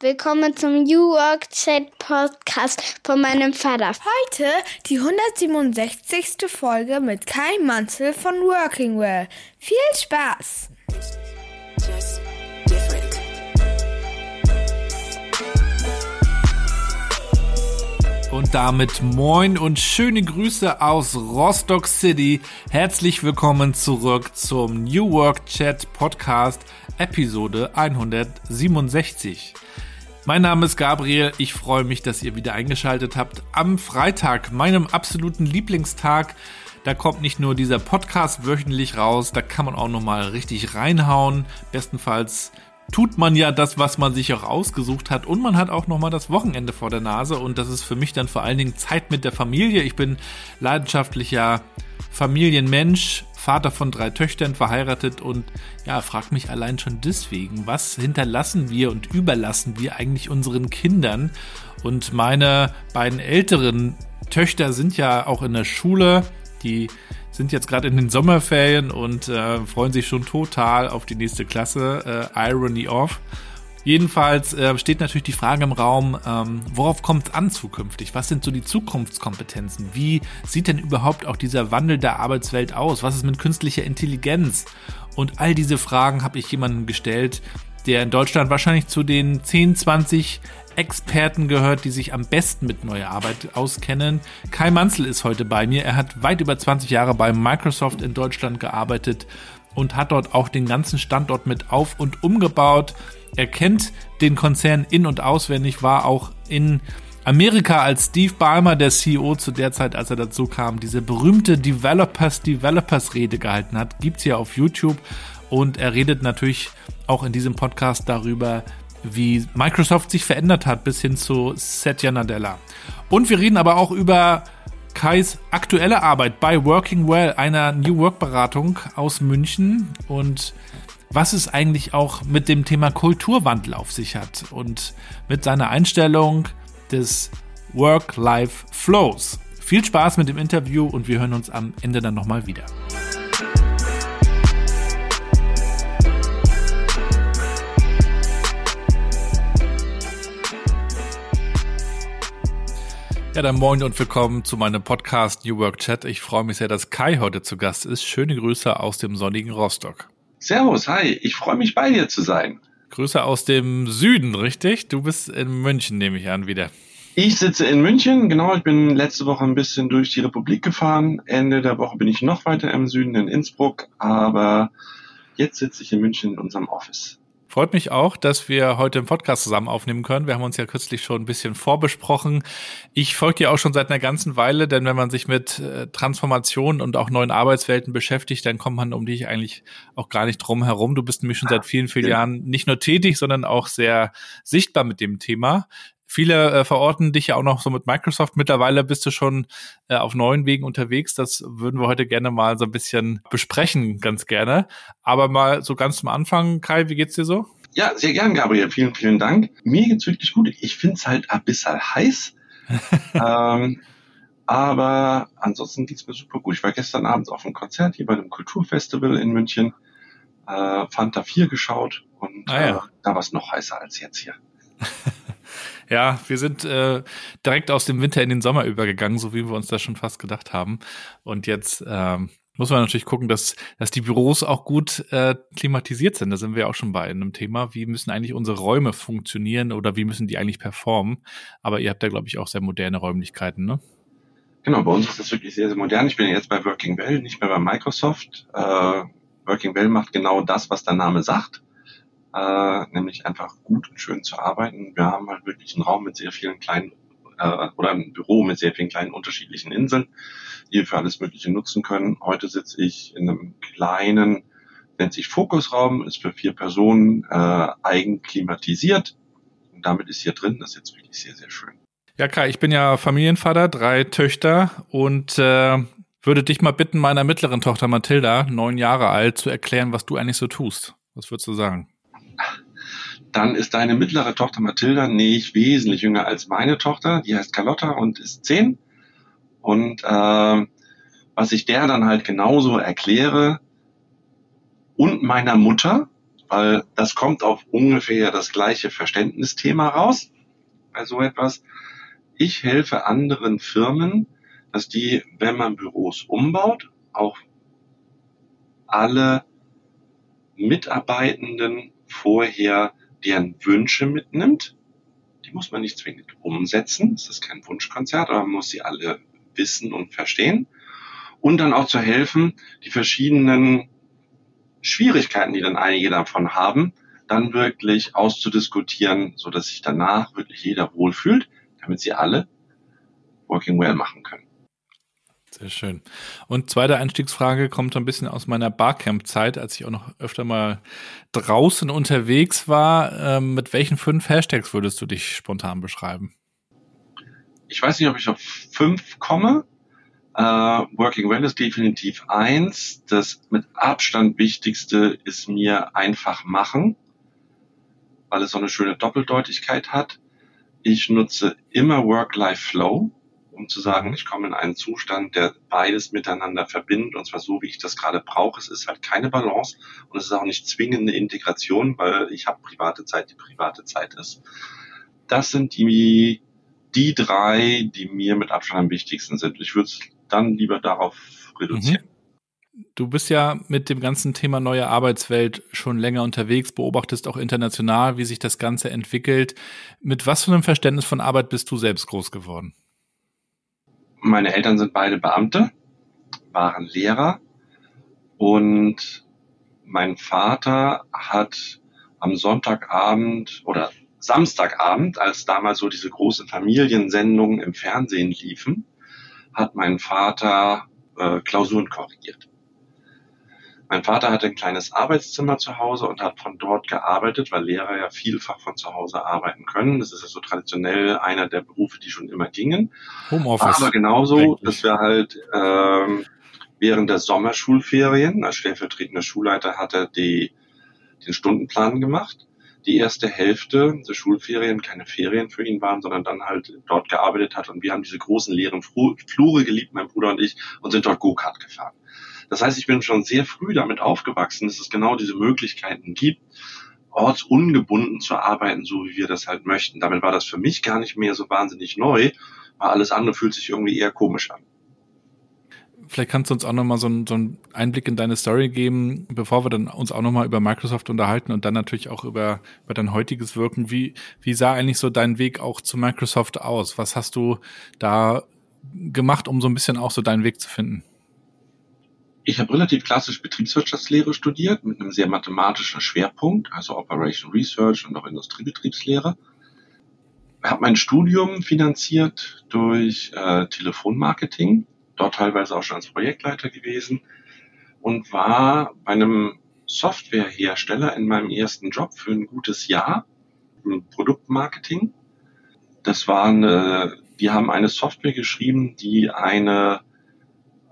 Willkommen zum New Work Chat Podcast von meinem Vater. Heute die 167. Folge mit Kai Manzel von Working Well. Viel Spaß! Und damit moin und schöne Grüße aus Rostock City. Herzlich willkommen zurück zum New Work Chat Podcast Episode 167. Mein Name ist Gabriel. Ich freue mich, dass ihr wieder eingeschaltet habt am Freitag, meinem absoluten Lieblingstag. Da kommt nicht nur dieser Podcast wöchentlich raus, da kann man auch noch mal richtig reinhauen. Bestenfalls tut man ja das, was man sich auch ausgesucht hat und man hat auch noch mal das Wochenende vor der Nase und das ist für mich dann vor allen Dingen Zeit mit der Familie. Ich bin leidenschaftlicher Familienmensch, Vater von drei Töchtern, verheiratet und ja, frag mich allein schon deswegen, was hinterlassen wir und überlassen wir eigentlich unseren Kindern? Und meine beiden älteren Töchter sind ja auch in der Schule, die sind jetzt gerade in den Sommerferien und äh, freuen sich schon total auf die nächste Klasse. Äh, Irony off. Jedenfalls äh, steht natürlich die Frage im Raum, ähm, worauf kommt es an zukünftig? Was sind so die Zukunftskompetenzen? Wie sieht denn überhaupt auch dieser Wandel der Arbeitswelt aus? Was ist mit künstlicher Intelligenz? Und all diese Fragen habe ich jemandem gestellt, der in Deutschland wahrscheinlich zu den 10, 20 Experten gehört, die sich am besten mit neuer Arbeit auskennen. Kai Manzel ist heute bei mir. Er hat weit über 20 Jahre bei Microsoft in Deutschland gearbeitet und hat dort auch den ganzen Standort mit auf und umgebaut. Er kennt den Konzern in und auswendig, war auch in Amerika als Steve Ballmer, der CEO zu der Zeit, als er dazu kam, diese berühmte Developers Developers Rede gehalten hat, gibt's hier auf YouTube. Und er redet natürlich auch in diesem Podcast darüber, wie Microsoft sich verändert hat bis hin zu Satya Nadella. Und wir reden aber auch über Kais aktuelle Arbeit bei Working Well, einer New Work Beratung aus München. Und was es eigentlich auch mit dem Thema Kulturwandel auf sich hat und mit seiner Einstellung des Work-Life-Flows. Viel Spaß mit dem Interview und wir hören uns am Ende dann nochmal wieder. Ja, dann moin und willkommen zu meinem Podcast New Work Chat. Ich freue mich sehr, dass Kai heute zu Gast ist. Schöne Grüße aus dem sonnigen Rostock. Servus, hi, ich freue mich bei dir zu sein. Grüße aus dem Süden, richtig? Du bist in München, nehme ich an, wieder. Ich sitze in München, genau. Ich bin letzte Woche ein bisschen durch die Republik gefahren. Ende der Woche bin ich noch weiter im Süden in Innsbruck, aber jetzt sitze ich in München in unserem Office. Freut mich auch, dass wir heute im Podcast zusammen aufnehmen können. Wir haben uns ja kürzlich schon ein bisschen vorbesprochen. Ich folge dir auch schon seit einer ganzen Weile, denn wenn man sich mit äh, Transformation und auch neuen Arbeitswelten beschäftigt, dann kommt man um dich eigentlich auch gar nicht drum herum. Du bist nämlich schon seit vielen, vielen Jahren nicht nur tätig, sondern auch sehr sichtbar mit dem Thema. Viele äh, verorten dich ja auch noch so mit Microsoft. Mittlerweile bist du schon äh, auf neuen Wegen unterwegs. Das würden wir heute gerne mal so ein bisschen besprechen, ganz gerne. Aber mal so ganz zum Anfang, Kai, wie geht's dir so? Ja, sehr gern, Gabriel. Vielen, vielen Dank. Mir geht's wirklich gut. Ich find's halt ein bisschen heiß. ähm, aber ansonsten geht's mir super gut. Ich war gestern Abend auf einem Konzert hier bei einem Kulturfestival in München, äh, Fanta 4 geschaut und ah, ja. äh, da war es noch heißer als jetzt hier. Ja, wir sind äh, direkt aus dem Winter in den Sommer übergegangen, so wie wir uns das schon fast gedacht haben. Und jetzt ähm, muss man natürlich gucken, dass, dass die Büros auch gut äh, klimatisiert sind. Da sind wir auch schon bei einem Thema. Wie müssen eigentlich unsere Räume funktionieren oder wie müssen die eigentlich performen? Aber ihr habt da, glaube ich, auch sehr moderne Räumlichkeiten, ne? Genau, bei uns ist das wirklich sehr, sehr modern. Ich bin jetzt bei Working Well, nicht mehr bei Microsoft. Äh, Working Well macht genau das, was der Name sagt äh, nämlich einfach gut und schön zu arbeiten. Wir haben halt wirklich einen Raum mit sehr vielen kleinen äh, oder ein Büro mit sehr vielen kleinen unterschiedlichen Inseln, die wir für alles Mögliche nutzen können. Heute sitze ich in einem kleinen, nennt sich Fokusraum, ist für vier Personen äh, eigenklimatisiert. Und damit ist hier drin, das ist jetzt wirklich sehr, sehr schön. Ja, Kai, ich bin ja Familienvater, drei Töchter und äh, würde dich mal bitten, meiner mittleren Tochter Mathilda, neun Jahre alt, zu erklären, was du eigentlich so tust. Was würdest du sagen? Dann ist deine mittlere Tochter Mathilda nicht wesentlich jünger als meine Tochter. Die heißt Carlotta und ist zehn. Und äh, was ich der dann halt genauso erkläre und meiner Mutter, weil das kommt auf ungefähr das gleiche Verständnisthema raus bei so etwas. Ich helfe anderen Firmen, dass die, wenn man Büros umbaut, auch alle Mitarbeitenden vorher deren Wünsche mitnimmt. Die muss man nicht zwingend umsetzen. Es ist kein Wunschkonzert, aber man muss sie alle wissen und verstehen. Und dann auch zu helfen, die verschiedenen Schwierigkeiten, die dann einige davon haben, dann wirklich auszudiskutieren, so dass sich danach wirklich jeder wohlfühlt, damit sie alle Working Well machen können. Sehr schön. Und zweite Einstiegsfrage kommt ein bisschen aus meiner Barcamp-Zeit, als ich auch noch öfter mal draußen unterwegs war. Ähm, mit welchen fünf Hashtags würdest du dich spontan beschreiben? Ich weiß nicht, ob ich auf fünf komme. Äh, Working Well ist definitiv eins. Das mit Abstand wichtigste ist mir einfach machen, weil es so eine schöne Doppeldeutigkeit hat. Ich nutze immer Work-Life-Flow um zu sagen, ich komme in einen Zustand, der beides miteinander verbindet, und zwar so, wie ich das gerade brauche. Es ist halt keine Balance und es ist auch nicht zwingende Integration, weil ich habe private Zeit, die private Zeit ist. Das sind die, die drei, die mir mit Abstand am wichtigsten sind. Ich würde es dann lieber darauf reduzieren. Mhm. Du bist ja mit dem ganzen Thema neue Arbeitswelt schon länger unterwegs, beobachtest auch international, wie sich das Ganze entwickelt. Mit was für einem Verständnis von Arbeit bist du selbst groß geworden? Meine Eltern sind beide Beamte, waren Lehrer und mein Vater hat am Sonntagabend oder Samstagabend, als damals so diese großen Familiensendungen im Fernsehen liefen, hat mein Vater äh, Klausuren korrigiert. Mein Vater hatte ein kleines Arbeitszimmer zu Hause und hat von dort gearbeitet, weil Lehrer ja vielfach von zu Hause arbeiten können. Das ist ja so traditionell einer der Berufe, die schon immer gingen. Homeoffice. Aber genauso, eigentlich. dass wir halt ähm, während der Sommerschulferien als stellvertretender Schulleiter hat er die, den Stundenplan gemacht. Die erste Hälfte der Schulferien keine Ferien für ihn waren, sondern dann halt dort gearbeitet hat. Und wir haben diese großen leeren Flure geliebt, mein Bruder und ich, und sind dort Go-Kart gefahren. Das heißt, ich bin schon sehr früh damit aufgewachsen, dass es genau diese Möglichkeiten gibt, ortsungebunden zu arbeiten, so wie wir das halt möchten. Damit war das für mich gar nicht mehr so wahnsinnig neu, weil alles andere fühlt sich irgendwie eher komisch an. Vielleicht kannst du uns auch nochmal so, so einen Einblick in deine Story geben, bevor wir dann uns auch nochmal über Microsoft unterhalten und dann natürlich auch über, über dein heutiges Wirken. Wie, wie sah eigentlich so dein Weg auch zu Microsoft aus? Was hast du da gemacht, um so ein bisschen auch so deinen Weg zu finden? Ich habe relativ klassisch Betriebswirtschaftslehre studiert mit einem sehr mathematischen Schwerpunkt, also Operation Research und auch Industriebetriebslehre. Habe mein Studium finanziert durch äh, Telefonmarketing, dort teilweise auch schon als Projektleiter gewesen und war bei einem Softwarehersteller in meinem ersten Job für ein gutes Jahr im Produktmarketing. Das war eine, die haben eine Software geschrieben, die eine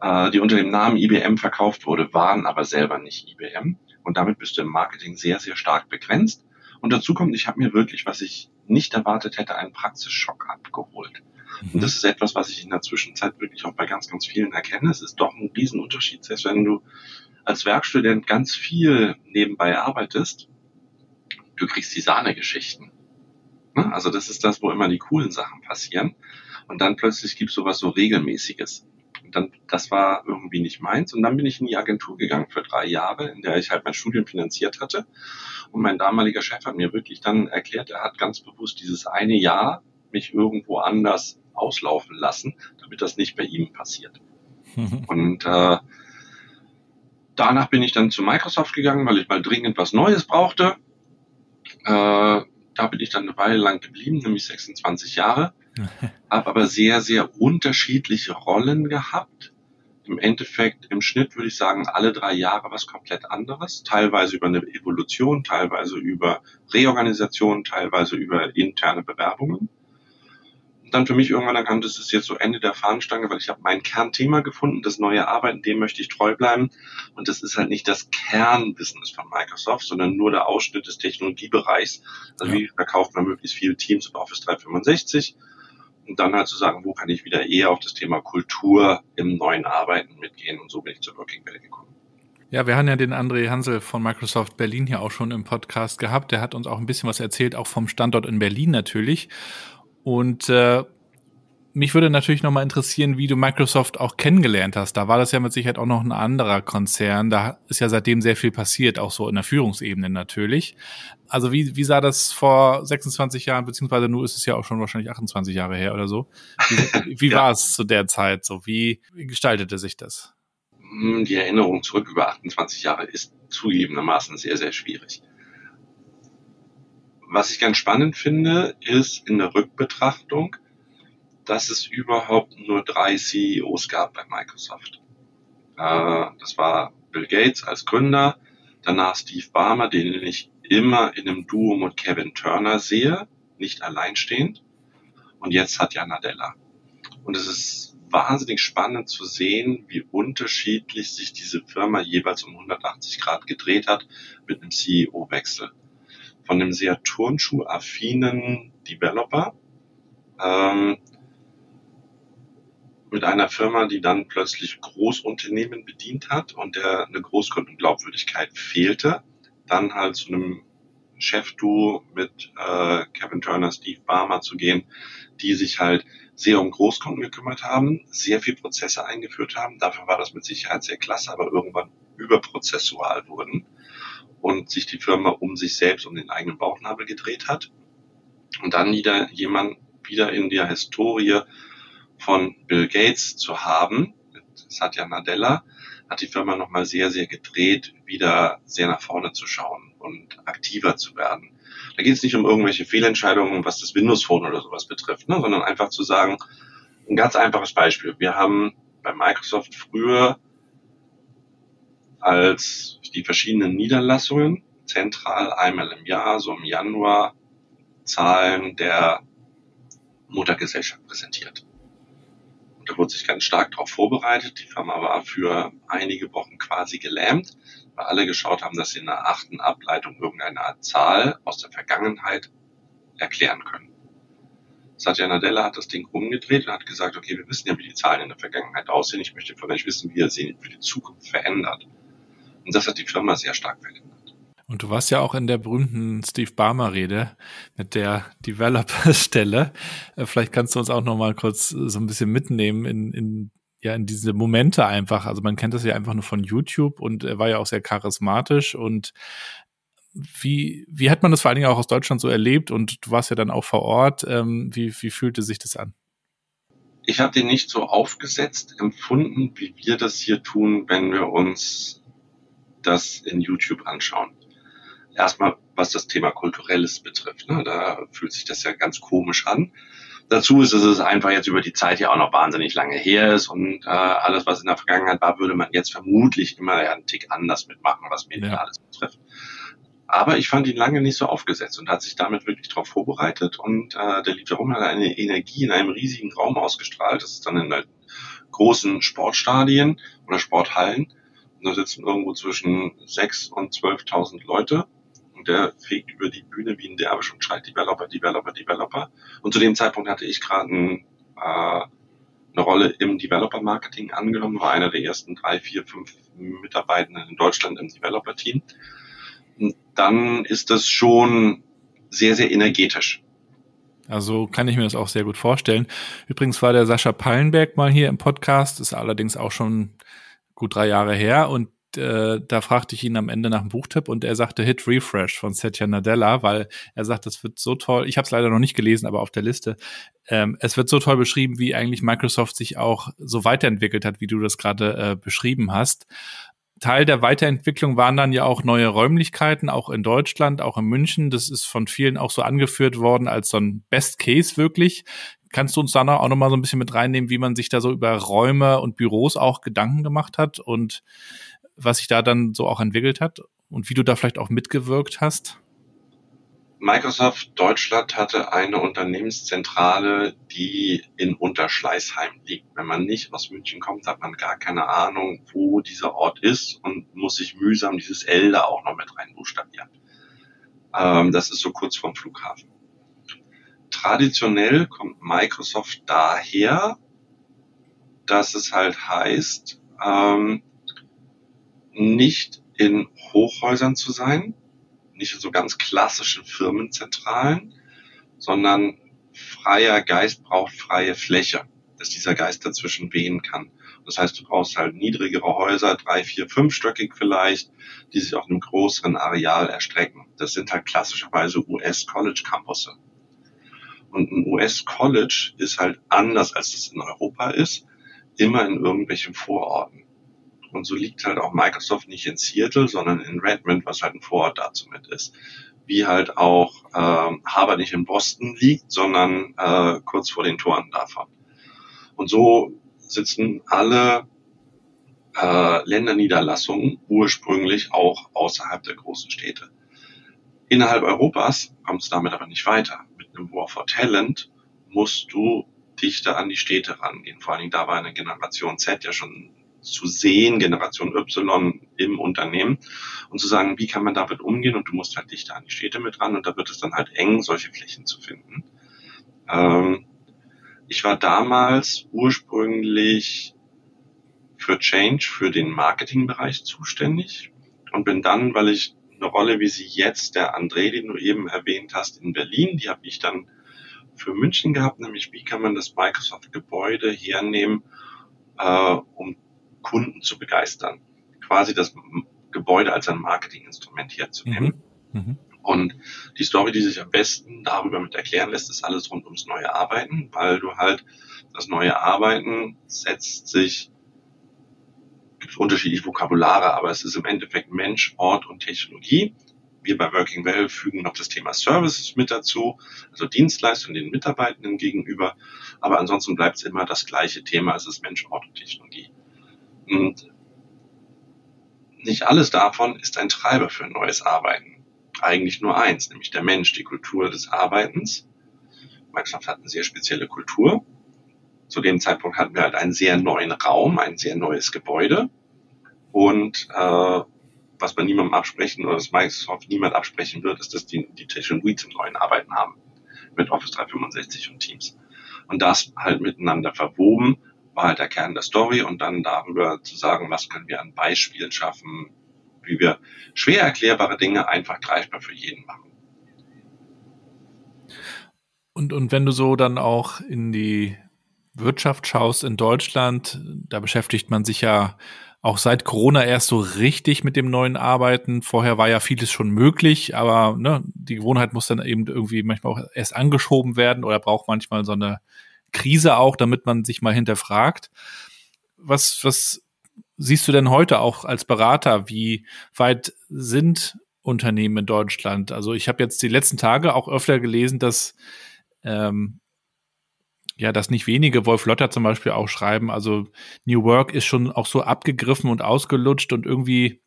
äh, die unter dem Namen IBM verkauft wurde, waren aber selber nicht IBM. Und damit bist du im Marketing sehr, sehr stark begrenzt. Und dazu kommt, ich habe mir wirklich, was ich nicht erwartet hätte, einen Praxisschock abgeholt. Mhm. Und das ist etwas, was ich in der Zwischenzeit wirklich auch bei ganz, ganz vielen erkenne. Es ist doch ein Riesenunterschied, selbst wenn du als Werkstudent ganz viel nebenbei arbeitest, du kriegst die Sahnegeschichten. Ne? Also das ist das, wo immer die coolen Sachen passieren. Und dann plötzlich gibt es sowas so Regelmäßiges dann, das war irgendwie nicht meins. Und dann bin ich in die Agentur gegangen für drei Jahre, in der ich halt mein Studium finanziert hatte. Und mein damaliger Chef hat mir wirklich dann erklärt, er hat ganz bewusst dieses eine Jahr mich irgendwo anders auslaufen lassen, damit das nicht bei ihm passiert. Und äh, danach bin ich dann zu Microsoft gegangen, weil ich mal dringend was Neues brauchte. Äh, da bin ich dann eine Weile lang geblieben, nämlich 26 Jahre habe aber sehr, sehr unterschiedliche Rollen gehabt. Im Endeffekt, im Schnitt würde ich sagen, alle drei Jahre was komplett anderes. Teilweise über eine Evolution, teilweise über Reorganisation, teilweise über interne Bewerbungen. Und dann für mich irgendwann erkannt, das ist jetzt so Ende der Fahnenstange, weil ich habe mein Kernthema gefunden, das neue Arbeiten, dem möchte ich treu bleiben. Und das ist halt nicht das Kernbusiness von Microsoft, sondern nur der Ausschnitt des Technologiebereichs. Also ja. wie verkauft man möglichst viele Teams und Office 365 und dann halt zu sagen, wo kann ich wieder eher auf das Thema Kultur im neuen Arbeiten mitgehen und so bin ich zur Working Bell gekommen. Ja, wir haben ja den André Hansel von Microsoft Berlin hier auch schon im Podcast gehabt. Der hat uns auch ein bisschen was erzählt, auch vom Standort in Berlin natürlich. Und äh, mich würde natürlich nochmal interessieren, wie du Microsoft auch kennengelernt hast. Da war das ja mit Sicherheit auch noch ein anderer Konzern. Da ist ja seitdem sehr viel passiert, auch so in der Führungsebene natürlich. Also wie, wie sah das vor 26 Jahren, beziehungsweise nur ist es ja auch schon wahrscheinlich 28 Jahre her oder so. Wie, wie ja. war es zu der Zeit so? Wie, wie gestaltete sich das? Hm, die Erinnerung zurück über 28 Jahre ist zugegebenermaßen sehr, sehr schwierig. Was ich ganz spannend finde, ist in der Rückbetrachtung, dass es überhaupt nur drei CEOs gab bei Microsoft. Äh, das war Bill Gates als Gründer, danach Steve Barmer, den ich immer in einem Duo mit Kevin Turner sehe, nicht alleinstehend, und jetzt Satya Nadella. Und es ist wahnsinnig spannend zu sehen, wie unterschiedlich sich diese Firma jeweils um 180 Grad gedreht hat mit einem CEO-Wechsel. Von einem sehr turnschuhaffinen Developer ähm, mit einer Firma, die dann plötzlich Großunternehmen bedient hat und der eine Großkundenglaubwürdigkeit fehlte, dann halt zu einem Chef-Duo mit äh, Kevin Turner, Steve Barmer zu gehen, die sich halt sehr um Großkunden gekümmert haben, sehr viel Prozesse eingeführt haben. Dafür war das mit Sicherheit sehr klasse, aber irgendwann überprozessual wurden und sich die Firma um sich selbst, um den eigenen Bauchnabel gedreht hat. Und dann wieder jemand wieder in der Historie von Bill Gates zu haben, mit Satya Nadella, hat die Firma nochmal sehr, sehr gedreht, wieder sehr nach vorne zu schauen und aktiver zu werden. Da geht es nicht um irgendwelche Fehlentscheidungen, was das Windows Phone oder sowas betrifft, ne, sondern einfach zu sagen, ein ganz einfaches Beispiel. Wir haben bei Microsoft früher als die verschiedenen Niederlassungen zentral einmal im Jahr, so im Januar, Zahlen der Muttergesellschaft präsentiert. Da wurde sich ganz stark darauf vorbereitet. Die Firma war für einige Wochen quasi gelähmt, weil alle geschaut haben, dass sie in der achten Ableitung irgendeine Art Zahl aus der Vergangenheit erklären können. Satya Nadella hat das Ding umgedreht und hat gesagt, okay, wir wissen ja, wie die Zahlen in der Vergangenheit aussehen. Ich möchte euch wissen, wie ihr sie für die Zukunft verändert. Und das hat die Firma sehr stark verändert. Und du warst ja auch in der berühmten Steve Barmer Rede mit der Developer-Stelle. Äh, vielleicht kannst du uns auch noch mal kurz so ein bisschen mitnehmen in, in ja in diese Momente einfach. Also man kennt das ja einfach nur von YouTube und er war ja auch sehr charismatisch und wie, wie hat man das vor allen Dingen auch aus Deutschland so erlebt und du warst ja dann auch vor Ort. Ähm, wie, wie fühlte sich das an? Ich habe den nicht so aufgesetzt empfunden, wie wir das hier tun, wenn wir uns das in YouTube anschauen erstmal, was das Thema Kulturelles betrifft. Ne? Da fühlt sich das ja ganz komisch an. Dazu ist es einfach jetzt über die Zeit ja auch noch wahnsinnig lange her ist und äh, alles, was in der Vergangenheit war, würde man jetzt vermutlich immer einen Tick anders mitmachen, was Medien ja. alles betrifft. Aber ich fand ihn lange nicht so aufgesetzt und hat sich damit wirklich darauf vorbereitet und äh, der lief herum, hat eine Energie in einem riesigen Raum ausgestrahlt. Das ist dann in halt großen Sportstadien oder Sporthallen. Und da sitzen irgendwo zwischen sechs und 12.000 Leute der fegt über die Bühne wie ein Derwisch und schreit Developer, Developer, Developer. Und zu dem Zeitpunkt hatte ich gerade ein, äh, eine Rolle im Developer-Marketing angenommen, war einer der ersten drei, vier, fünf Mitarbeitenden in Deutschland im Developer-Team. Und dann ist das schon sehr, sehr energetisch. Also kann ich mir das auch sehr gut vorstellen. Übrigens war der Sascha Pallenberg mal hier im Podcast, ist allerdings auch schon gut drei Jahre her und äh, da fragte ich ihn am Ende nach einem Buchtipp und er sagte Hit Refresh von Satya Nadella, weil er sagt, das wird so toll. Ich habe es leider noch nicht gelesen, aber auf der Liste. Ähm, es wird so toll beschrieben, wie eigentlich Microsoft sich auch so weiterentwickelt hat, wie du das gerade äh, beschrieben hast. Teil der Weiterentwicklung waren dann ja auch neue Räumlichkeiten, auch in Deutschland, auch in München. Das ist von vielen auch so angeführt worden als so ein Best Case wirklich. Kannst du uns da auch noch mal so ein bisschen mit reinnehmen, wie man sich da so über Räume und Büros auch Gedanken gemacht hat und was sich da dann so auch entwickelt hat und wie du da vielleicht auch mitgewirkt hast? Microsoft Deutschland hatte eine Unternehmenszentrale, die in Unterschleißheim liegt. Wenn man nicht aus München kommt, hat man gar keine Ahnung, wo dieser Ort ist und muss sich mühsam dieses L da auch noch mit rein buchstabieren. Ähm, das ist so kurz vom Flughafen. Traditionell kommt Microsoft daher, dass es halt heißt, ähm, nicht in Hochhäusern zu sein, nicht in so ganz klassischen Firmenzentralen, sondern freier Geist braucht freie Fläche, dass dieser Geist dazwischen wehen kann. Das heißt, du brauchst halt niedrigere Häuser, drei, vier, fünfstöckig vielleicht, die sich auf einem größeren Areal erstrecken. Das sind halt klassischerweise US-College-Campusse. Und ein US-College ist halt anders, als das in Europa ist, immer in irgendwelchen Vororten. Und so liegt halt auch Microsoft nicht in Seattle, sondern in Redmond, was halt ein Vorort dazu mit ist. Wie halt auch äh, Harvard nicht in Boston liegt, sondern äh, kurz vor den Toren davon. Und so sitzen alle äh, Länderniederlassungen ursprünglich auch außerhalb der großen Städte. Innerhalb Europas kommt es damit aber nicht weiter. Mit einem War for Talent musst du dichter an die Städte rangehen. Vor allen Dingen da war eine Generation Z ja schon zu sehen, Generation Y im Unternehmen und zu sagen, wie kann man damit umgehen und du musst halt dichter an die Städte mit ran und da wird es dann halt eng, solche Flächen zu finden. Ähm, ich war damals ursprünglich für Change, für den Marketingbereich zuständig und bin dann, weil ich eine Rolle, wie sie jetzt, der André, den du eben erwähnt hast, in Berlin, die habe ich dann für München gehabt, nämlich wie kann man das Microsoft-Gebäude hernehmen, äh, um Kunden zu begeistern. Quasi das Gebäude als ein Marketinginstrument herzunehmen. Mhm. Mhm. Und die Story, die sich am besten darüber mit erklären lässt, ist alles rund ums neue Arbeiten, weil du halt das neue Arbeiten setzt sich, gibt unterschiedliche Vokabulare, aber es ist im Endeffekt Mensch, Ort und Technologie. Wir bei Working Well fügen noch das Thema Services mit dazu, also Dienstleistungen den Mitarbeitenden gegenüber. Aber ansonsten bleibt es immer das gleiche Thema, es ist Mensch, Ort und Technologie. Und nicht alles davon ist ein Treiber für neues Arbeiten eigentlich nur eins, nämlich der Mensch, die Kultur des Arbeitens. Microsoft hat eine sehr spezielle Kultur. Zu dem Zeitpunkt hatten wir halt einen sehr neuen Raum, ein sehr neues Gebäude. Und äh, was man niemandem absprechen oder das Microsoft niemand absprechen wird, ist, dass die die Technologie zum neuen Arbeiten haben. Mit Office 365 und Teams. Und das halt miteinander verwoben, war halt der Kern der Story und dann darüber zu sagen, was können wir an Beispielen schaffen, wie wir schwer erklärbare Dinge einfach greifbar für jeden machen. Und, und wenn du so dann auch in die Wirtschaft schaust in Deutschland, da beschäftigt man sich ja auch seit Corona erst so richtig mit dem neuen Arbeiten. Vorher war ja vieles schon möglich, aber ne, die Gewohnheit muss dann eben irgendwie manchmal auch erst angeschoben werden oder braucht manchmal so eine Krise auch, damit man sich mal hinterfragt. Was, was siehst du denn heute auch als Berater, wie weit sind Unternehmen in Deutschland? Also ich habe jetzt die letzten Tage auch öfter gelesen, dass ähm, ja, dass nicht wenige, Wolf Lotter zum Beispiel auch schreiben, also New Work ist schon auch so abgegriffen und ausgelutscht und irgendwie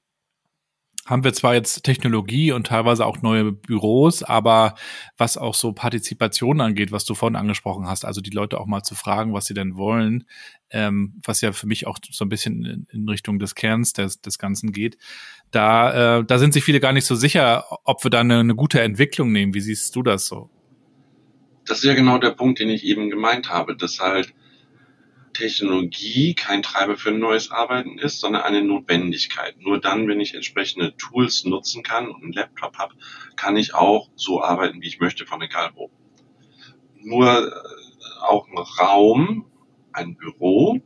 haben wir zwar jetzt Technologie und teilweise auch neue Büros, aber was auch so Partizipation angeht, was du vorhin angesprochen hast, also die Leute auch mal zu fragen, was sie denn wollen, ähm, was ja für mich auch so ein bisschen in, in Richtung des Kerns des, des Ganzen geht, da, äh, da sind sich viele gar nicht so sicher, ob wir da eine, eine gute Entwicklung nehmen. Wie siehst du das so? Das ist ja genau der Punkt, den ich eben gemeint habe, dass halt Technologie kein Treiber für ein neues Arbeiten ist, sondern eine Notwendigkeit. Nur dann, wenn ich entsprechende Tools nutzen kann und einen Laptop habe, kann ich auch so arbeiten, wie ich möchte, von egal wo. Nur äh, auch ein Raum, ein Büro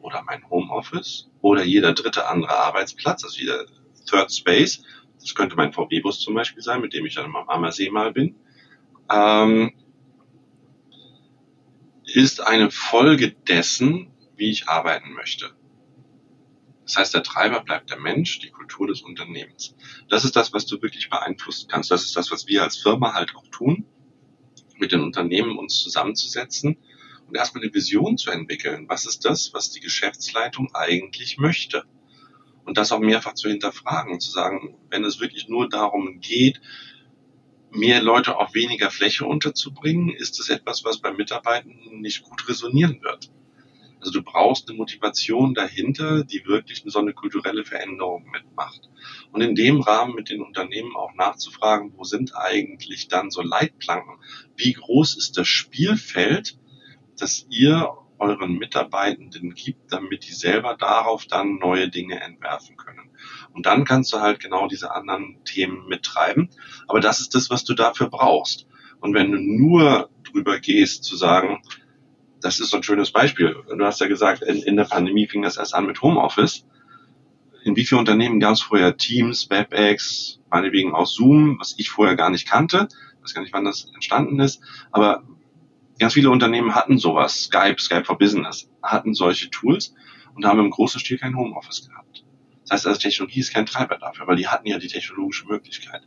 oder mein Homeoffice oder jeder dritte andere Arbeitsplatz, also jeder Third Space, das könnte mein VW-Bus zum Beispiel sein, mit dem ich dann am Ammersee mal bin, ähm, ist eine Folge dessen, wie ich arbeiten möchte. Das heißt, der Treiber bleibt der Mensch, die Kultur des Unternehmens. Das ist das, was du wirklich beeinflussen kannst. Das ist das, was wir als Firma halt auch tun, mit den Unternehmen uns zusammenzusetzen und erstmal eine Vision zu entwickeln. Was ist das, was die Geschäftsleitung eigentlich möchte? Und das auch mehrfach zu hinterfragen und zu sagen, wenn es wirklich nur darum geht, mehr Leute auf weniger Fläche unterzubringen, ist es etwas, was bei Mitarbeitenden nicht gut resonieren wird. Also du brauchst eine Motivation dahinter, die wirklich so eine kulturelle Veränderung mitmacht. Und in dem Rahmen mit den Unternehmen auch nachzufragen, wo sind eigentlich dann so Leitplanken? Wie groß ist das Spielfeld, das ihr euren Mitarbeitenden gibt, damit die selber darauf dann neue Dinge entwerfen können. Und dann kannst du halt genau diese anderen Themen mittreiben. Aber das ist das, was du dafür brauchst. Und wenn du nur drüber gehst, zu sagen, das ist so ein schönes Beispiel. Du hast ja gesagt, in, in der Pandemie fing das erst an mit Homeoffice. In wie vielen Unternehmen gab es vorher Teams, WebEx, meinetwegen auch Zoom, was ich vorher gar nicht kannte. Ich weiß gar nicht, wann das entstanden ist. Aber ganz viele Unternehmen hatten sowas. Skype, Skype for Business, hatten solche Tools und haben im großen Stil kein Homeoffice gehabt. Das heißt, also Technologie ist kein Treiber dafür, weil die hatten ja die technologische Möglichkeit.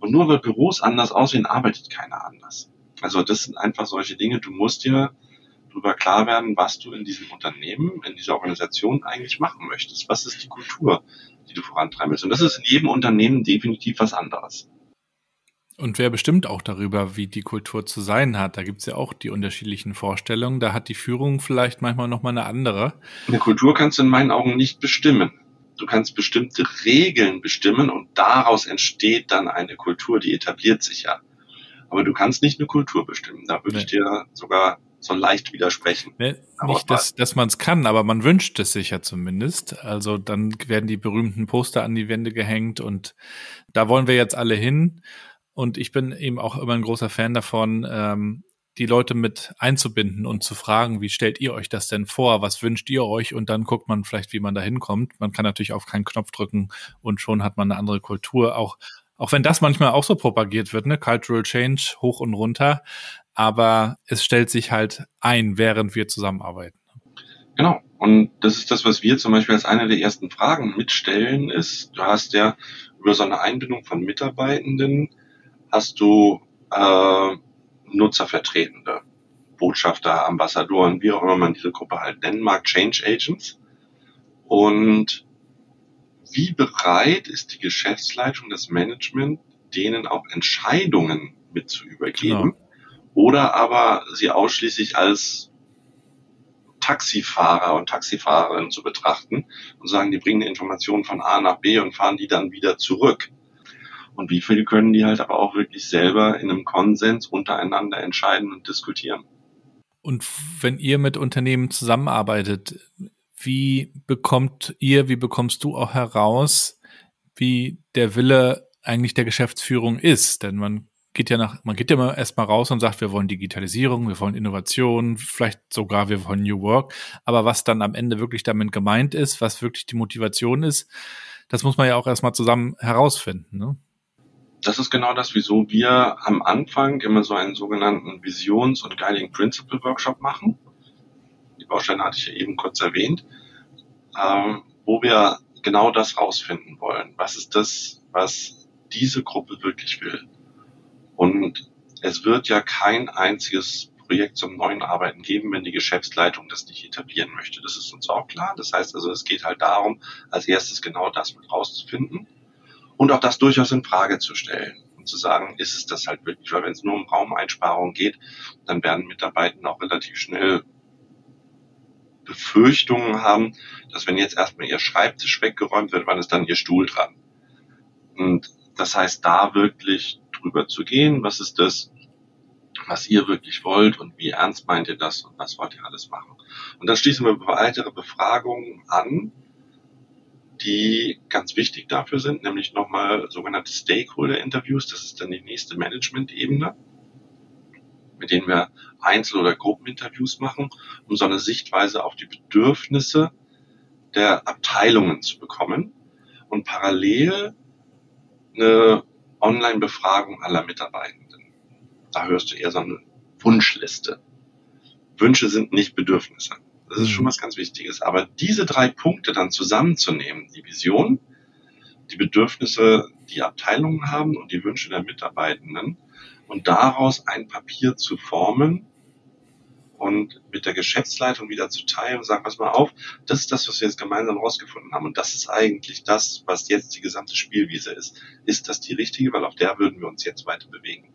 Und nur weil Büros anders aussehen, arbeitet keiner anders. Also das sind einfach solche Dinge. Du musst dir darüber klar werden, was du in diesem Unternehmen, in dieser Organisation eigentlich machen möchtest. Was ist die Kultur, die du vorantreiben willst? Und das ist in jedem Unternehmen definitiv was anderes. Und wer bestimmt auch darüber, wie die Kultur zu sein hat? Da gibt es ja auch die unterschiedlichen Vorstellungen. Da hat die Führung vielleicht manchmal nochmal eine andere. Eine Kultur kannst du in meinen Augen nicht bestimmen. Du kannst bestimmte Regeln bestimmen und daraus entsteht dann eine Kultur, die etabliert sich ja. Aber du kannst nicht eine Kultur bestimmen. Da würde nee. ich dir sogar so leicht widersprechen. Nee, nicht, dass, dass man es kann, aber man wünscht es sich ja zumindest. Also dann werden die berühmten Poster an die Wände gehängt und da wollen wir jetzt alle hin. Und ich bin eben auch immer ein großer Fan davon, ähm, die Leute mit einzubinden und zu fragen, wie stellt ihr euch das denn vor? Was wünscht ihr euch? Und dann guckt man vielleicht, wie man da hinkommt. Man kann natürlich auf keinen Knopf drücken und schon hat man eine andere Kultur. Auch, auch wenn das manchmal auch so propagiert wird, ne? Cultural Change hoch und runter aber es stellt sich halt ein, während wir zusammenarbeiten. Genau. Und das ist das, was wir zum Beispiel als eine der ersten Fragen mitstellen, ist, du hast ja über so eine Einbindung von Mitarbeitenden, hast du äh, Nutzervertretende, Botschafter, Ambassadoren, wie auch immer man diese Gruppe halt nennen mag, Change Agents. Und wie bereit ist die Geschäftsleitung, das Management, denen auch Entscheidungen mit zu übergeben? Genau oder aber sie ausschließlich als Taxifahrer und Taxifahrerin zu betrachten und sagen, die bringen Informationen von A nach B und fahren die dann wieder zurück. Und wie viel können die halt aber auch wirklich selber in einem Konsens untereinander entscheiden und diskutieren. Und wenn ihr mit Unternehmen zusammenarbeitet, wie bekommt ihr, wie bekommst du auch heraus, wie der Wille eigentlich der Geschäftsführung ist? Denn man geht ja nach, man geht ja mal erstmal raus und sagt, wir wollen Digitalisierung, wir wollen Innovation, vielleicht sogar wir wollen New Work. Aber was dann am Ende wirklich damit gemeint ist, was wirklich die Motivation ist, das muss man ja auch erstmal zusammen herausfinden. Ne? Das ist genau das, wieso wir am Anfang immer so einen sogenannten Visions- und Guiding Principle Workshop machen. Die Bausteine hatte ich ja eben kurz erwähnt, ähm, wo wir genau das rausfinden wollen. Was ist das, was diese Gruppe wirklich will? Und es wird ja kein einziges Projekt zum neuen Arbeiten geben, wenn die Geschäftsleitung das nicht etablieren möchte. Das ist uns auch klar. Das heißt also, es geht halt darum, als erstes genau das mit rauszufinden und auch das durchaus in Frage zu stellen und zu sagen, ist es das halt wirklich? Weil wenn es nur um Raumeinsparung geht, dann werden Mitarbeiter auch relativ schnell Befürchtungen haben, dass wenn jetzt erstmal ihr Schreibtisch weggeräumt wird, wann ist dann ihr Stuhl dran? Und das heißt, da wirklich drüber zu gehen. Was ist das, was ihr wirklich wollt und wie ernst meint ihr das und was wollt ihr alles machen? Und dann schließen wir weitere Befragungen an, die ganz wichtig dafür sind, nämlich nochmal sogenannte Stakeholder-Interviews. Das ist dann die nächste Management-Ebene, mit denen wir Einzel- oder Gruppeninterviews machen, um so eine Sichtweise auf die Bedürfnisse der Abteilungen zu bekommen und parallel eine Online-Befragung aller Mitarbeitenden. Da hörst du eher so eine Wunschliste. Wünsche sind nicht Bedürfnisse. Das ist schon mhm. was ganz Wichtiges. Aber diese drei Punkte dann zusammenzunehmen, die Vision, die Bedürfnisse, die Abteilungen haben und die Wünsche der Mitarbeitenden und daraus ein Papier zu formen, und mit der Geschäftsleitung wieder zu teilen und sagen, pass mal auf, das ist das, was wir jetzt gemeinsam rausgefunden haben. Und das ist eigentlich das, was jetzt die gesamte Spielwiese ist. Ist das die richtige? Weil auf der würden wir uns jetzt weiter bewegen.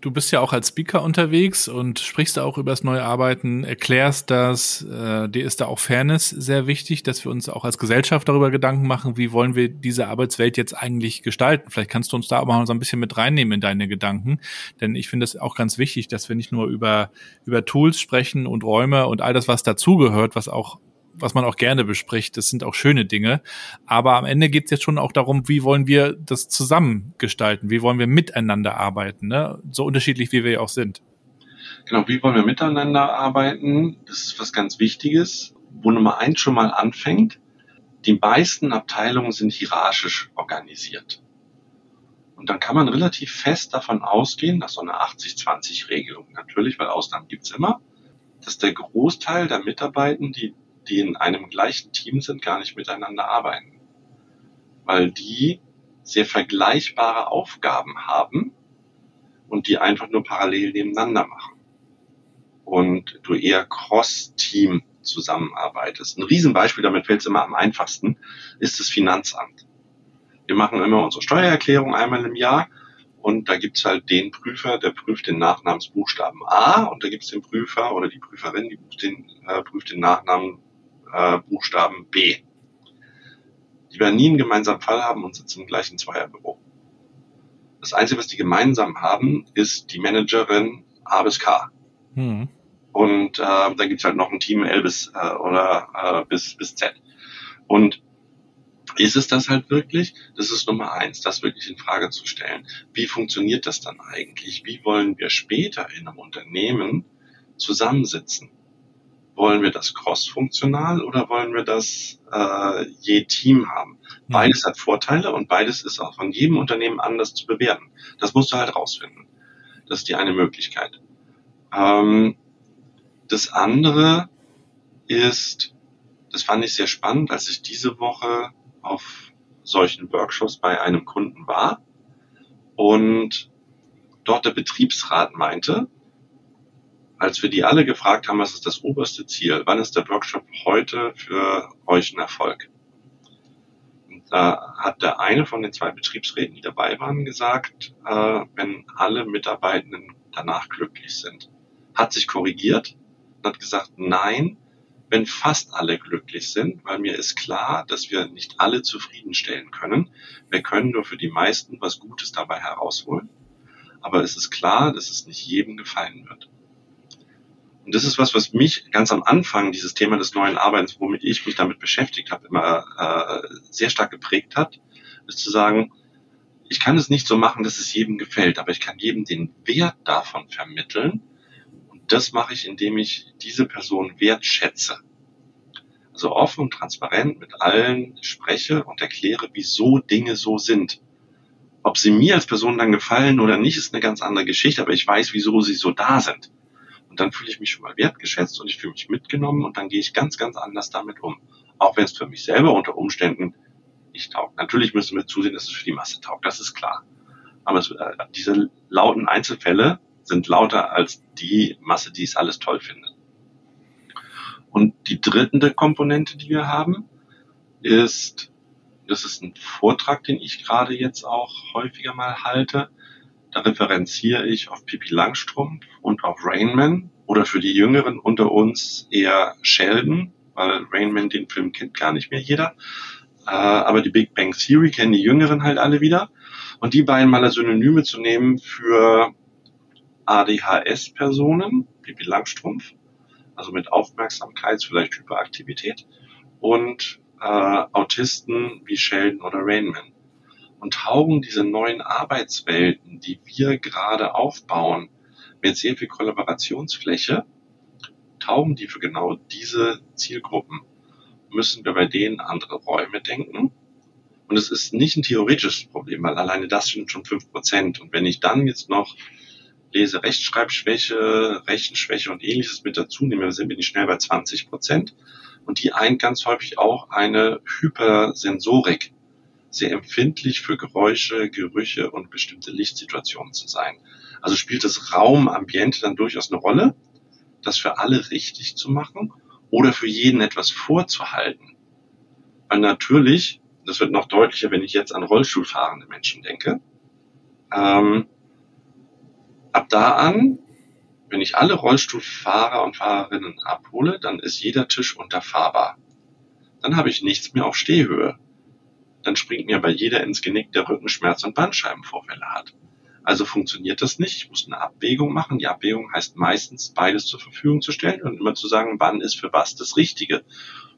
Du bist ja auch als Speaker unterwegs und sprichst da auch über das neue Arbeiten, erklärst das, äh, dir ist da auch Fairness sehr wichtig, dass wir uns auch als Gesellschaft darüber Gedanken machen, wie wollen wir diese Arbeitswelt jetzt eigentlich gestalten. Vielleicht kannst du uns da auch mal so ein bisschen mit reinnehmen in deine Gedanken, denn ich finde es auch ganz wichtig, dass wir nicht nur über, über Tools sprechen und Räume und all das, was dazugehört, was auch was man auch gerne bespricht. Das sind auch schöne Dinge. Aber am Ende geht es jetzt schon auch darum, wie wollen wir das zusammen gestalten? Wie wollen wir miteinander arbeiten? Ne? So unterschiedlich, wie wir ja auch sind. Genau, wie wollen wir miteinander arbeiten? Das ist was ganz Wichtiges, wo Nummer eins schon mal anfängt. Die meisten Abteilungen sind hierarchisch organisiert. Und dann kann man relativ fest davon ausgehen, nach so einer 80-20-Regelung natürlich, weil Ausnahmen gibt's immer, dass der Großteil der Mitarbeitenden, die die in einem gleichen Team sind, gar nicht miteinander arbeiten. Weil die sehr vergleichbare Aufgaben haben und die einfach nur parallel nebeneinander machen. Und du eher Cross-Team zusammenarbeitest. Ein Riesenbeispiel, damit fällt es immer am einfachsten, ist das Finanzamt. Wir machen immer unsere Steuererklärung einmal im Jahr und da gibt's halt den Prüfer, der prüft den Nachnamensbuchstaben A und da gibt's den Prüfer oder die Prüferin, die prüft den, äh, prüft den Nachnamen äh, Buchstaben B. Die werden nie einen gemeinsamen Fall haben und sitzen im gleichen Zweierbüro. Das Einzige, was die gemeinsam haben, ist die Managerin A bis K. Hm. Und äh, dann gibt's halt noch ein Team L bis äh, oder äh, bis, bis Z. Und ist es das halt wirklich? Das ist Nummer eins, das wirklich in Frage zu stellen. Wie funktioniert das dann eigentlich? Wie wollen wir später in einem Unternehmen zusammensitzen? Wollen wir das cross-funktional oder wollen wir das äh, je Team haben? Mhm. Beides hat Vorteile und beides ist auch von jedem Unternehmen anders zu bewerten. Das musst du halt rausfinden. Das ist die eine Möglichkeit. Ähm, das andere ist, das fand ich sehr spannend, als ich diese Woche auf solchen Workshops bei einem Kunden war und dort der Betriebsrat meinte, als wir die alle gefragt haben, was ist das oberste Ziel, wann ist der Workshop heute für euch ein Erfolg? Und da hat der eine von den zwei Betriebsräten, die dabei waren, gesagt, äh, wenn alle Mitarbeitenden danach glücklich sind. Hat sich korrigiert und hat gesagt, nein, wenn fast alle glücklich sind, weil mir ist klar, dass wir nicht alle zufriedenstellen können. Wir können nur für die meisten was Gutes dabei herausholen. Aber es ist klar, dass es nicht jedem gefallen wird. Und das ist was, was mich ganz am Anfang dieses Thema des neuen Arbeitens, womit ich mich damit beschäftigt habe, immer äh, sehr stark geprägt hat, ist zu sagen, ich kann es nicht so machen, dass es jedem gefällt, aber ich kann jedem den Wert davon vermitteln. Und das mache ich, indem ich diese Person wertschätze. Also offen und transparent mit allen spreche und erkläre, wieso Dinge so sind. Ob sie mir als Person dann gefallen oder nicht, ist eine ganz andere Geschichte, aber ich weiß, wieso sie so da sind. Dann fühle ich mich schon mal wertgeschätzt und ich fühle mich mitgenommen und dann gehe ich ganz, ganz anders damit um. Auch wenn es für mich selber unter Umständen nicht taugt. Natürlich müssen wir zusehen, dass es für die Masse taugt, das ist klar. Aber es, äh, diese lauten Einzelfälle sind lauter als die Masse, die es alles toll findet. Und die dritte Komponente, die wir haben, ist, das ist ein Vortrag, den ich gerade jetzt auch häufiger mal halte, da referenziere ich auf Pippi Langstrumpf und auf Rainman oder für die Jüngeren unter uns eher Sheldon, weil Rainman den Film kennt gar nicht mehr jeder. Äh, aber die Big Bang Theory kennen die Jüngeren halt alle wieder. Und die beiden mal als Synonyme zu nehmen für ADHS-Personen, Pippi Langstrumpf, also mit Aufmerksamkeits-, vielleicht Hyperaktivität, und äh, Autisten wie Sheldon oder Rainman und taugen diese neuen Arbeitswelten, die wir gerade aufbauen, mit sehr viel Kollaborationsfläche, taugen die für genau diese Zielgruppen. Müssen wir bei denen andere Räume denken? Und es ist nicht ein theoretisches Problem, weil alleine das sind schon fünf Prozent. Und wenn ich dann jetzt noch Lese Rechtschreibschwäche, Rechenschwäche und ähnliches mit dazu nehme, sind wir nicht schnell bei 20 Prozent. Und die eint ganz häufig auch eine Hypersensorik sehr empfindlich für Geräusche, Gerüche und bestimmte Lichtsituationen zu sein. Also spielt das Raumambiente dann durchaus eine Rolle, das für alle richtig zu machen oder für jeden etwas vorzuhalten. Weil natürlich, das wird noch deutlicher, wenn ich jetzt an Rollstuhlfahrende Menschen denke, ähm, ab da an, wenn ich alle Rollstuhlfahrer und Fahrerinnen abhole, dann ist jeder Tisch unterfahrbar. Dann habe ich nichts mehr auf Stehhöhe. Dann springt mir bei jeder ins Genick, der Rückenschmerz und Bandscheibenvorfälle hat. Also funktioniert das nicht. Ich muss eine Abwägung machen. Die Abwägung heißt meistens, beides zur Verfügung zu stellen und immer zu sagen, wann ist für was das Richtige.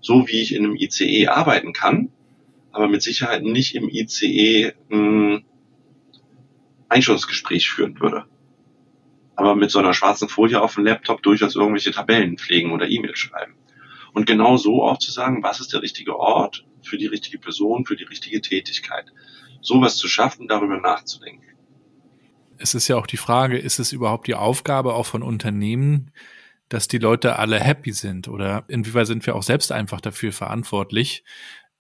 So wie ich in einem ICE arbeiten kann, aber mit Sicherheit nicht im ICE ein Einstellungsgespräch führen würde. Aber mit so einer schwarzen Folie auf dem Laptop durchaus irgendwelche Tabellen pflegen oder E-Mails schreiben. Und genau so auch zu sagen, was ist der richtige Ort für die richtige Person, für die richtige Tätigkeit. Sowas zu schaffen, darüber nachzudenken es ist ja auch die Frage, ist es überhaupt die Aufgabe auch von Unternehmen, dass die Leute alle happy sind? Oder inwieweit sind wir auch selbst einfach dafür verantwortlich,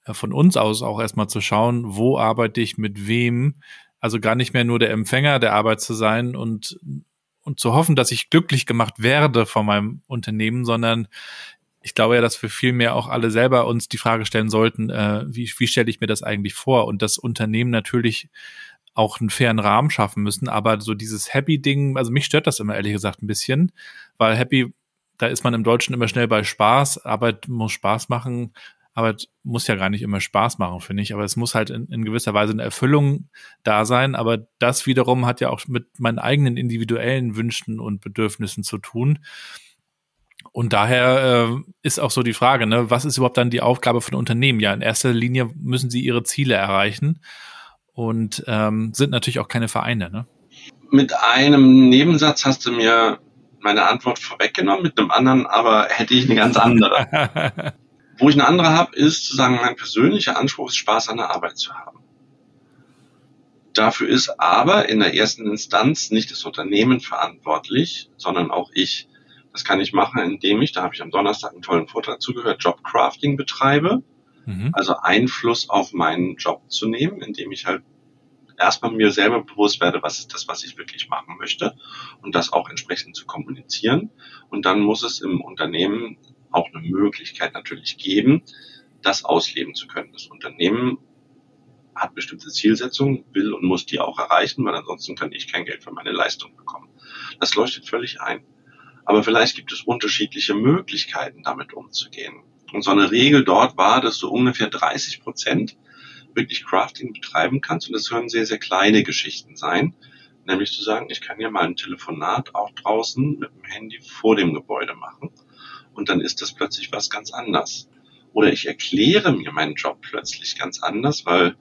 äh, von uns aus auch erstmal zu schauen, wo arbeite ich mit wem? Also gar nicht mehr nur der Empfänger der Arbeit zu sein und, und zu hoffen, dass ich glücklich gemacht werde von meinem Unternehmen, sondern ich glaube ja, dass wir viel mehr auch alle selber uns die Frage stellen sollten, äh, wie, wie stelle ich mir das eigentlich vor? Und das Unternehmen natürlich auch einen fairen Rahmen schaffen müssen. Aber so dieses Happy-Ding, also mich stört das immer ehrlich gesagt ein bisschen, weil Happy, da ist man im Deutschen immer schnell bei Spaß. Arbeit muss Spaß machen. Arbeit muss ja gar nicht immer Spaß machen, finde ich. Aber es muss halt in, in gewisser Weise eine Erfüllung da sein. Aber das wiederum hat ja auch mit meinen eigenen individuellen Wünschen und Bedürfnissen zu tun. Und daher äh, ist auch so die Frage, ne, was ist überhaupt dann die Aufgabe von Unternehmen? Ja, in erster Linie müssen sie ihre Ziele erreichen und ähm, sind natürlich auch keine Vereine. Ne? Mit einem Nebensatz hast du mir meine Antwort vorweggenommen, mit einem anderen aber hätte ich eine ganz andere. Wo ich eine andere habe, ist zu sagen, mein persönlicher Anspruch ist, Spaß an der Arbeit zu haben. Dafür ist aber in der ersten Instanz nicht das Unternehmen verantwortlich, sondern auch ich. Das kann ich machen, indem ich, da habe ich am Donnerstag einen tollen Vortrag zugehört, Jobcrafting betreibe. Mhm. Also Einfluss auf meinen Job zu nehmen, indem ich halt erstmal mir selber bewusst werde, was ist das, was ich wirklich machen möchte und das auch entsprechend zu kommunizieren. Und dann muss es im Unternehmen auch eine Möglichkeit natürlich geben, das ausleben zu können. Das Unternehmen hat bestimmte Zielsetzungen, will und muss die auch erreichen, weil ansonsten kann ich kein Geld für meine Leistung bekommen. Das leuchtet völlig ein. Aber vielleicht gibt es unterschiedliche Möglichkeiten, damit umzugehen. Und so eine Regel dort war, dass du ungefähr 30 Prozent wirklich Crafting betreiben kannst. Und das können sehr, sehr kleine Geschichten sein. Nämlich zu sagen, ich kann ja mal ein Telefonat auch draußen mit dem Handy vor dem Gebäude machen. Und dann ist das plötzlich was ganz anderes. Oder ich erkläre mir meinen Job plötzlich ganz anders, weil,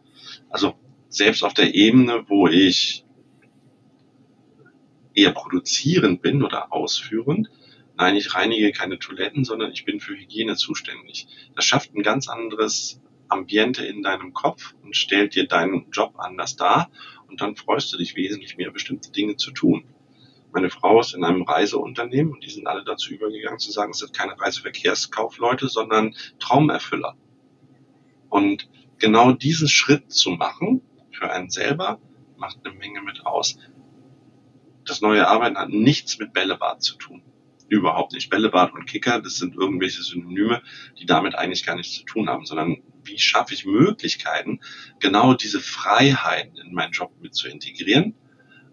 also selbst auf der Ebene, wo ich eher produzierend bin oder ausführend, nein, ich reinige keine Toiletten, sondern ich bin für Hygiene zuständig. Das schafft ein ganz anderes Ambiente in deinem Kopf und stellt dir deinen Job anders dar und dann freust du dich wesentlich mehr, bestimmte Dinge zu tun. Meine Frau ist in einem Reiseunternehmen und die sind alle dazu übergegangen zu sagen, es sind keine Reiseverkehrskaufleute, sondern Traumerfüller. Und genau diesen Schritt zu machen für einen selber macht eine Menge mit aus. Das neue Arbeiten hat nichts mit Bällebad zu tun. Überhaupt nicht. Bällebad und Kicker, das sind irgendwelche Synonyme, die damit eigentlich gar nichts zu tun haben, sondern wie schaffe ich Möglichkeiten, genau diese Freiheiten in meinen Job mit zu integrieren.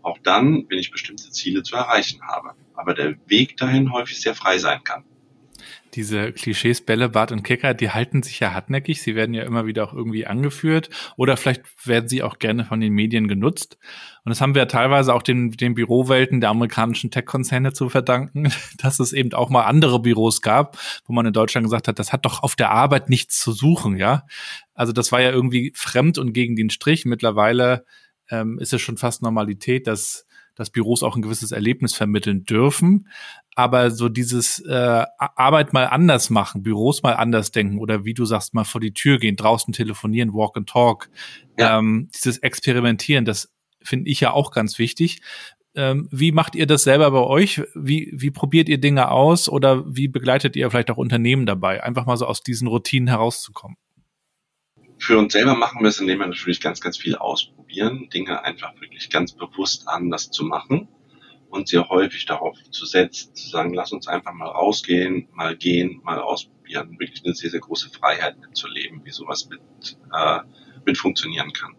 Auch dann, wenn ich bestimmte Ziele zu erreichen habe. Aber der Weg dahin häufig sehr frei sein kann diese Klischees Bälle, Bart und Kicker, die halten sich ja hartnäckig. Sie werden ja immer wieder auch irgendwie angeführt oder vielleicht werden sie auch gerne von den Medien genutzt. Und das haben wir ja teilweise auch den, den Bürowelten der amerikanischen Tech-Konzerne zu verdanken, dass es eben auch mal andere Büros gab, wo man in Deutschland gesagt hat, das hat doch auf der Arbeit nichts zu suchen, ja. Also das war ja irgendwie fremd und gegen den Strich. Mittlerweile ähm, ist es schon fast Normalität, dass dass Büros auch ein gewisses Erlebnis vermitteln dürfen. Aber so dieses äh, Arbeit mal anders machen, Büros mal anders denken oder wie du sagst, mal vor die Tür gehen, draußen telefonieren, Walk and Talk, ja. ähm, dieses Experimentieren, das finde ich ja auch ganz wichtig. Ähm, wie macht ihr das selber bei euch? Wie, wie probiert ihr Dinge aus oder wie begleitet ihr vielleicht auch Unternehmen dabei, einfach mal so aus diesen Routinen herauszukommen? Für uns selber machen wir es, indem wir natürlich ganz, ganz viel ausprobieren, Dinge einfach wirklich ganz bewusst anders zu machen und sehr häufig darauf zu setzen, zu sagen, lass uns einfach mal rausgehen, mal gehen, mal ausprobieren, wirklich eine sehr, sehr große Freiheit mitzuleben, wie sowas mit, äh, mit funktionieren kann.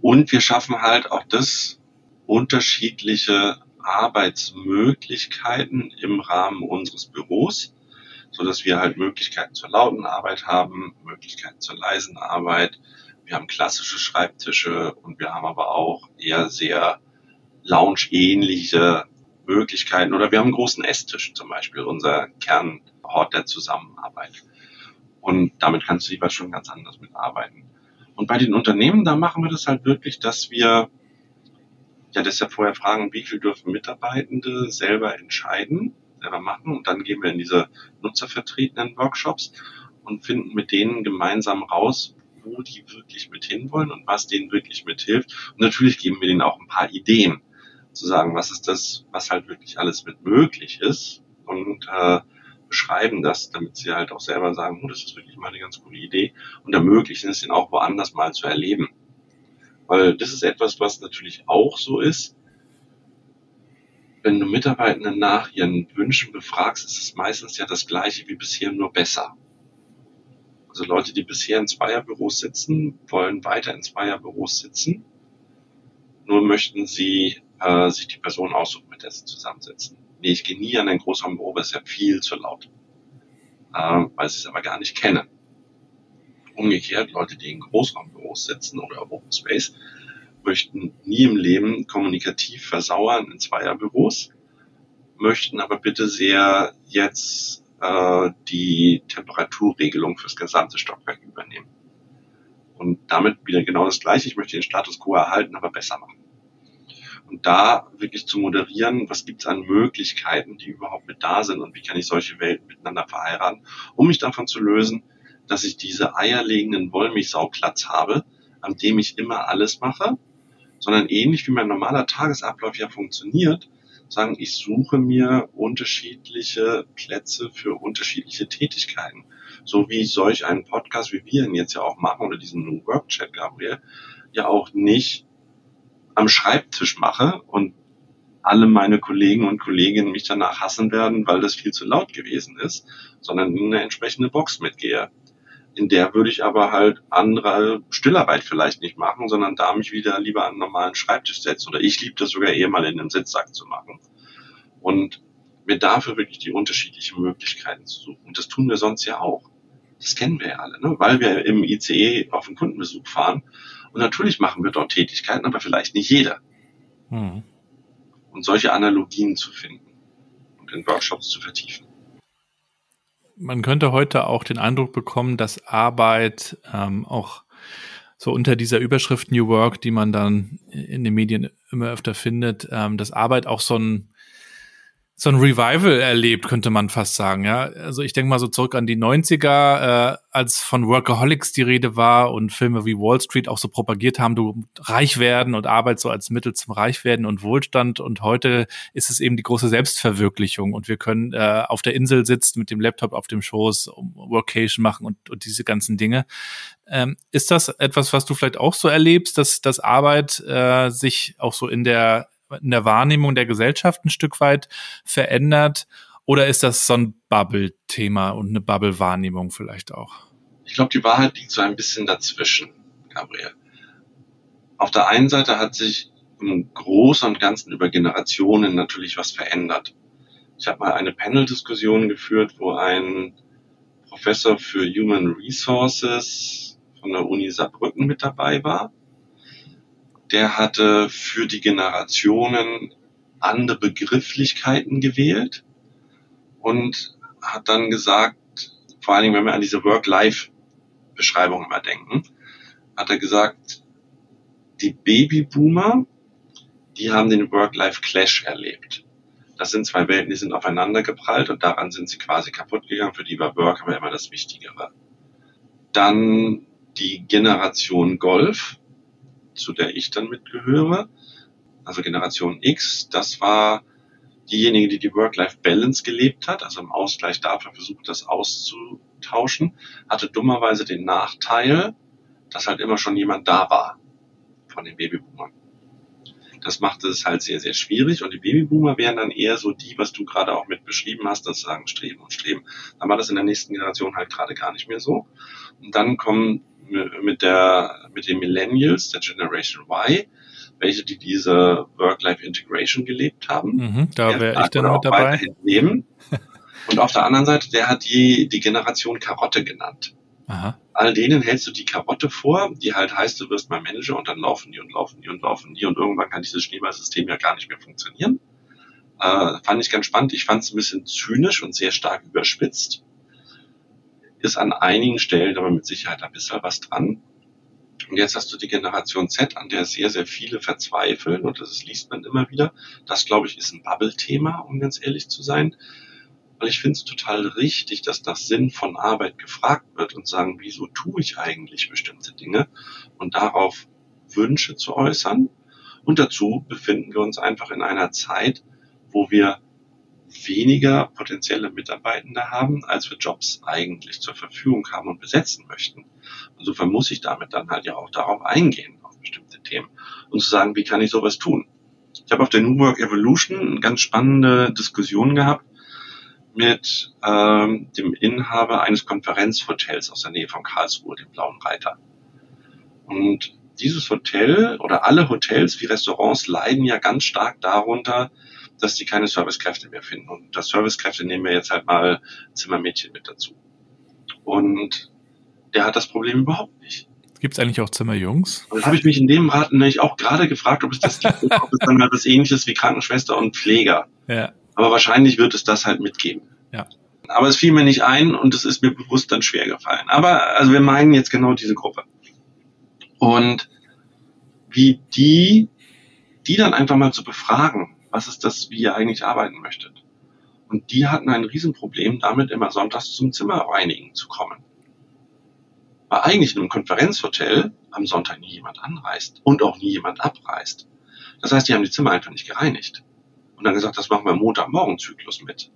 Und wir schaffen halt auch das, unterschiedliche Arbeitsmöglichkeiten im Rahmen unseres Büros, so dass wir halt Möglichkeiten zur lauten Arbeit haben, Möglichkeiten zur leisen Arbeit. Wir haben klassische Schreibtische und wir haben aber auch eher sehr lounge-ähnliche Möglichkeiten oder wir haben einen großen Esstisch zum Beispiel, unser Kernhort der Zusammenarbeit. Und damit kannst du jeweils schon ganz anders mitarbeiten. Und bei den Unternehmen, da machen wir das halt wirklich, dass wir ja deshalb vorher fragen, wie viel dürfen Mitarbeitende selber entscheiden, selber machen. Und dann gehen wir in diese nutzervertretenen Workshops und finden mit denen gemeinsam raus, wo die wirklich mit hinwollen und was denen wirklich mithilft. Und natürlich geben wir denen auch ein paar Ideen, zu sagen, was ist das, was halt wirklich alles mit möglich ist und äh, beschreiben das, damit sie halt auch selber sagen, oh, das ist wirklich mal eine ganz coole Idee und ermöglichen es ihnen auch woanders mal zu erleben. Weil das ist etwas, was natürlich auch so ist. Wenn du Mitarbeitenden nach ihren Wünschen befragst, ist es meistens ja das gleiche wie bisher, nur besser. Also Leute, die bisher in Zweierbüros sitzen, wollen weiter in Zweierbüros sitzen. Nur möchten sie äh, sich die Person aussuchen, mit der sie zusammensitzen. Nee, ich gehe nie an ein Großraumbüro, weil es ja viel zu laut, äh, weil sie es aber gar nicht kennen. Umgekehrt, Leute, die in Großraumbüros sitzen oder Open Space, möchten nie im Leben kommunikativ versauern in Zweierbüros, möchten aber bitte sehr jetzt äh, die Temperaturregelung fürs gesamte Stockwerk übernehmen. Und damit wieder genau das Gleiche. Ich möchte den Status quo erhalten, aber besser machen. Und da wirklich zu moderieren, was gibt es an Möglichkeiten, die überhaupt mit da sind und wie kann ich solche Welten miteinander verheiraten, um mich davon zu lösen, dass ich diese eierlegenden Wollmilchsauplatz habe, an dem ich immer alles mache, sondern ähnlich wie mein normaler Tagesablauf ja funktioniert, sagen, ich suche mir unterschiedliche Plätze für unterschiedliche Tätigkeiten. So wie ich solch einen Podcast, wie wir ihn jetzt ja auch machen, oder diesen New Work Chat, Gabriel, ja auch nicht am Schreibtisch mache und alle meine Kollegen und Kolleginnen mich danach hassen werden, weil das viel zu laut gewesen ist, sondern in eine entsprechende Box mitgehe. In der würde ich aber halt andere Stillarbeit vielleicht nicht machen, sondern da mich wieder lieber an einen normalen Schreibtisch setzen. Oder ich liebe das sogar eher mal in einem Sitzsack zu machen. Und mir dafür wirklich die unterschiedlichen Möglichkeiten zu suchen. Und das tun wir sonst ja auch. Das kennen wir ja alle, ne? weil wir im ICE auf den Kundenbesuch fahren und natürlich machen wir dort Tätigkeiten, aber vielleicht nicht jeder. Mhm. Und solche Analogien zu finden und in Workshops zu vertiefen. Man könnte heute auch den Eindruck bekommen, dass Arbeit ähm, auch so unter dieser Überschrift New Work, die man dann in den Medien immer öfter findet, ähm, dass Arbeit auch so ein so ein Revival erlebt, könnte man fast sagen. Ja, also ich denke mal so zurück an die 90er, äh, als von Workaholics die Rede war und Filme wie Wall Street auch so propagiert haben, du reich werden und Arbeit so als Mittel zum Reichwerden und Wohlstand. Und heute ist es eben die große Selbstverwirklichung und wir können äh, auf der Insel sitzen mit dem Laptop auf dem Schoß, Workation machen und, und diese ganzen Dinge. Ähm, ist das etwas, was du vielleicht auch so erlebst, dass, dass Arbeit äh, sich auch so in der in der Wahrnehmung der Gesellschaft ein Stück weit verändert? Oder ist das so ein Bubble-Thema und eine Bubble-Wahrnehmung vielleicht auch? Ich glaube, die Wahrheit liegt so ein bisschen dazwischen, Gabriel. Auf der einen Seite hat sich im Großen und Ganzen über Generationen natürlich was verändert. Ich habe mal eine Panel-Diskussion geführt, wo ein Professor für Human Resources von der Uni Saarbrücken mit dabei war der hatte für die Generationen andere Begrifflichkeiten gewählt und hat dann gesagt, vor allen Dingen, wenn wir an diese Work-Life-Beschreibung immer denken, hat er gesagt, die Babyboomer, die haben den Work-Life-Clash erlebt. Das sind zwei Welten, die sind aufeinander geprallt und daran sind sie quasi kaputt gegangen. Für die war Work aber immer das Wichtigere. Dann die Generation Golf, zu der ich dann mitgehöre, also Generation X, das war diejenige, die die Work-Life-Balance gelebt hat, also im Ausgleich dafür versucht, das auszutauschen, hatte dummerweise den Nachteil, dass halt immer schon jemand da war von den Babyboomern. Das machte es halt sehr, sehr schwierig und die Babyboomer wären dann eher so die, was du gerade auch mit beschrieben hast, das sagen Streben und Streben. Dann war das in der nächsten Generation halt gerade gar nicht mehr so. Und dann kommen mit der, mit den Millennials, der Generation Y, welche, die diese Work-Life-Integration gelebt haben. Mhm, da wäre ich dann mit dabei. Leben. Und auf der anderen Seite, der hat die, die Generation Karotte genannt. Aha. All denen hältst du die Karotte vor, die halt heißt, du wirst mal Manager und dann laufen die und laufen die und laufen die und irgendwann kann dieses Schneeballsystem ja gar nicht mehr funktionieren. Äh, fand ich ganz spannend. Ich fand es ein bisschen zynisch und sehr stark überspitzt. Ist an einigen Stellen aber mit Sicherheit ein bisschen was dran. Und jetzt hast du die Generation Z, an der sehr, sehr viele verzweifeln und das liest man immer wieder. Das, glaube ich, ist ein Bubble-Thema, um ganz ehrlich zu sein. Weil ich finde es total richtig, dass das Sinn von Arbeit gefragt wird und sagen, wieso tue ich eigentlich bestimmte Dinge und darauf Wünsche zu äußern. Und dazu befinden wir uns einfach in einer Zeit, wo wir weniger potenzielle Mitarbeitende haben, als wir Jobs eigentlich zur Verfügung haben und besetzen möchten. Insofern muss ich damit dann halt ja auch darauf eingehen, auf bestimmte Themen und zu sagen, wie kann ich sowas tun? Ich habe auf der New Work Evolution eine ganz spannende Diskussion gehabt mit ähm, dem Inhaber eines Konferenzhotels aus der Nähe von Karlsruhe, dem Blauen Reiter. Und dieses Hotel oder alle Hotels wie Restaurants leiden ja ganz stark darunter, dass die keine Servicekräfte mehr finden. Und das Servicekräfte nehmen wir jetzt halt mal Zimmermädchen mit dazu. Und der hat das Problem überhaupt nicht. Gibt es eigentlich auch Zimmerjungs? Und das habe ich mich in dem Rat nämlich auch gerade gefragt, ob es das gibt, ob es dann mal was ähnliches wie Krankenschwester und Pfleger. Ja. Aber wahrscheinlich wird es das halt mitgeben. Ja. Aber es fiel mir nicht ein und es ist mir bewusst dann schwer gefallen. Aber also wir meinen jetzt genau diese Gruppe. Und wie die, die dann einfach mal zu befragen, was ist das, wie ihr eigentlich arbeiten möchtet. Und die hatten ein Riesenproblem damit, immer sonntags zum Zimmer reinigen zu kommen. Weil eigentlich in einem Konferenzhotel am Sonntag nie jemand anreist und auch nie jemand abreist. Das heißt, die haben die Zimmer einfach nicht gereinigt. Und dann gesagt, das machen wir im Montagmorgenzyklus mit.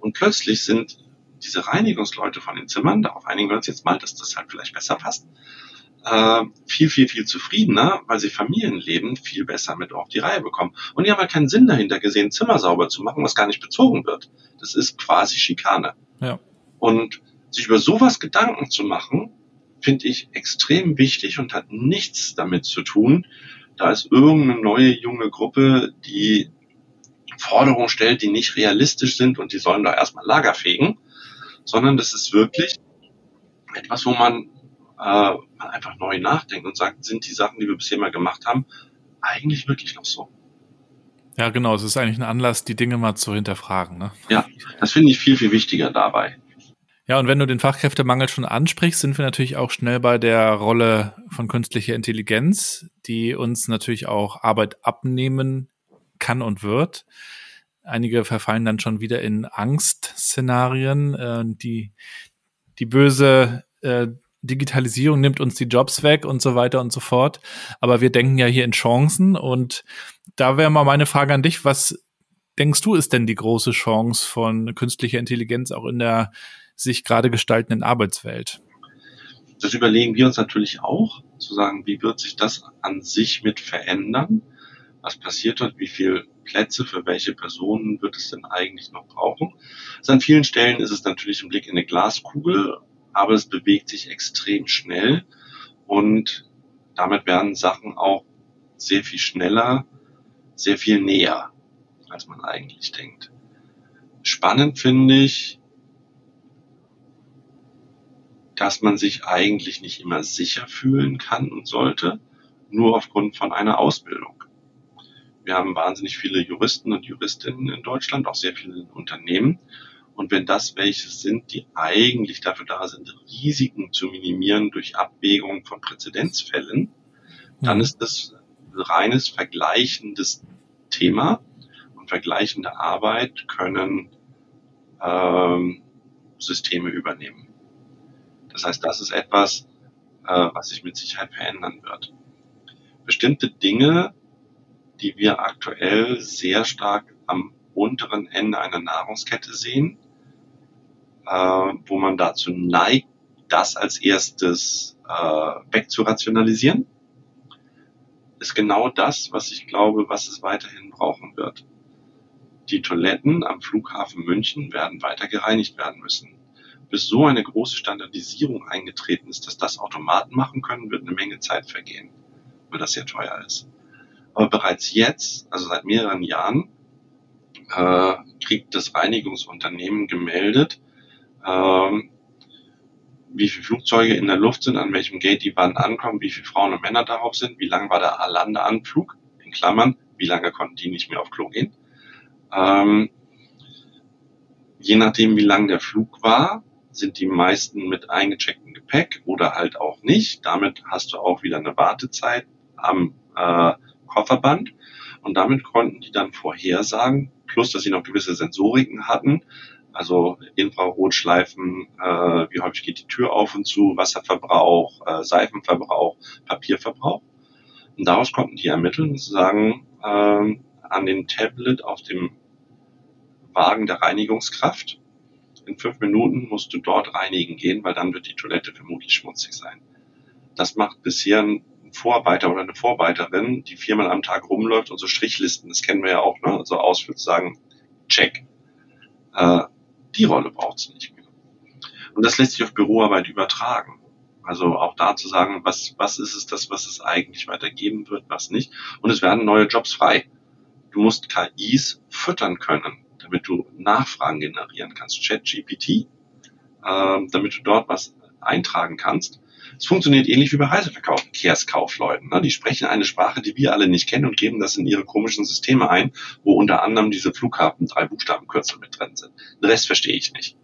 Und plötzlich sind diese Reinigungsleute von den Zimmern, darauf einigen wir uns jetzt mal, dass das halt vielleicht besser passt, äh, viel, viel, viel zufriedener, weil sie Familienleben viel besser mit auf die Reihe bekommen. Und die haben halt keinen Sinn dahinter gesehen, Zimmer sauber zu machen, was gar nicht bezogen wird. Das ist quasi Schikane. Ja. Und sich über sowas Gedanken zu machen, finde ich extrem wichtig und hat nichts damit zu tun, da ist irgendeine neue junge Gruppe, die Forderungen stellt, die nicht realistisch sind und die sollen da erstmal Lager fegen, sondern das ist wirklich etwas, wo man äh, man einfach neu nachdenkt und sagt, sind die Sachen, die wir bisher mal gemacht haben, eigentlich wirklich noch so? Ja, genau. Es ist eigentlich ein Anlass, die Dinge mal zu hinterfragen. Ne? Ja, das finde ich viel, viel wichtiger dabei. Ja, und wenn du den Fachkräftemangel schon ansprichst, sind wir natürlich auch schnell bei der Rolle von künstlicher Intelligenz, die uns natürlich auch Arbeit abnehmen kann und wird. Einige verfallen dann schon wieder in Angstszenarien. Äh, die, die böse äh, Digitalisierung nimmt uns die Jobs weg und so weiter und so fort. Aber wir denken ja hier in Chancen und da wäre mal meine Frage an dich, was denkst du ist denn die große Chance von künstlicher Intelligenz auch in der sich gerade gestaltenden Arbeitswelt? Das überlegen wir uns natürlich auch, zu sagen, wie wird sich das an sich mit verändern? Was passiert dort? Wie viele Plätze für welche Personen wird es denn eigentlich noch brauchen? Also an vielen Stellen ist es natürlich ein Blick in eine Glaskugel aber es bewegt sich extrem schnell und damit werden Sachen auch sehr viel schneller, sehr viel näher, als man eigentlich denkt. Spannend finde ich, dass man sich eigentlich nicht immer sicher fühlen kann und sollte, nur aufgrund von einer Ausbildung. Wir haben wahnsinnig viele Juristen und Juristinnen in Deutschland, auch sehr viele Unternehmen. Und wenn das welche sind, die eigentlich dafür da sind, Risiken zu minimieren durch Abwägung von Präzedenzfällen, dann ist das reines vergleichendes Thema und vergleichende Arbeit können ähm, Systeme übernehmen. Das heißt, das ist etwas, äh, was sich mit Sicherheit verändern wird. Bestimmte Dinge, die wir aktuell sehr stark am unteren Ende einer Nahrungskette sehen, äh, wo man dazu neigt, das als erstes äh, wegzurationalisieren, ist genau das, was ich glaube, was es weiterhin brauchen wird. Die Toiletten am Flughafen München werden weiter gereinigt werden müssen. Bis so eine große Standardisierung eingetreten ist, dass das Automaten machen können, wird eine Menge Zeit vergehen, weil das sehr teuer ist. Aber bereits jetzt, also seit mehreren Jahren, äh, kriegt das Reinigungsunternehmen gemeldet, ähm, wie viele Flugzeuge in der Luft sind, an welchem Gate die wann ankommen, wie viele Frauen und Männer darauf sind, wie lang war der Landeanflug, in Klammern, wie lange konnten die nicht mehr auf Klo gehen. Ähm, je nachdem, wie lang der Flug war, sind die meisten mit eingechecktem Gepäck oder halt auch nicht. Damit hast du auch wieder eine Wartezeit am äh, Kofferband. Und damit konnten die dann vorhersagen, plus dass sie noch gewisse Sensoriken hatten, also Infrarotschleifen, äh, wie häufig geht die Tür auf und zu, Wasserverbrauch, äh, Seifenverbrauch, Papierverbrauch. Und daraus konnten die ermitteln und sagen, äh, an dem Tablet auf dem Wagen der Reinigungskraft, in fünf Minuten musst du dort reinigen gehen, weil dann wird die Toilette vermutlich schmutzig sein. Das macht bisher ein Vorarbeiter oder eine Vorarbeiterin, die viermal am Tag rumläuft und so Strichlisten, das kennen wir ja auch, ne, so ausfüllt, sagen, check. Äh, die Rolle braucht es nicht mehr. Und das lässt sich auf Büroarbeit übertragen. Also auch da zu sagen, was, was ist es das, was es eigentlich weitergeben wird, was nicht. Und es werden neue Jobs frei. Du musst KIs füttern können, damit du Nachfragen generieren kannst. ChatGPT, äh, damit du dort was eintragen kannst. Es funktioniert ähnlich wie bei Reiseverkehrskaufleuten. Ne? Die sprechen eine Sprache, die wir alle nicht kennen und geben das in ihre komischen Systeme ein, wo unter anderem diese Flughafen drei Buchstabenkürzel mit drin sind. Den Rest verstehe ich nicht.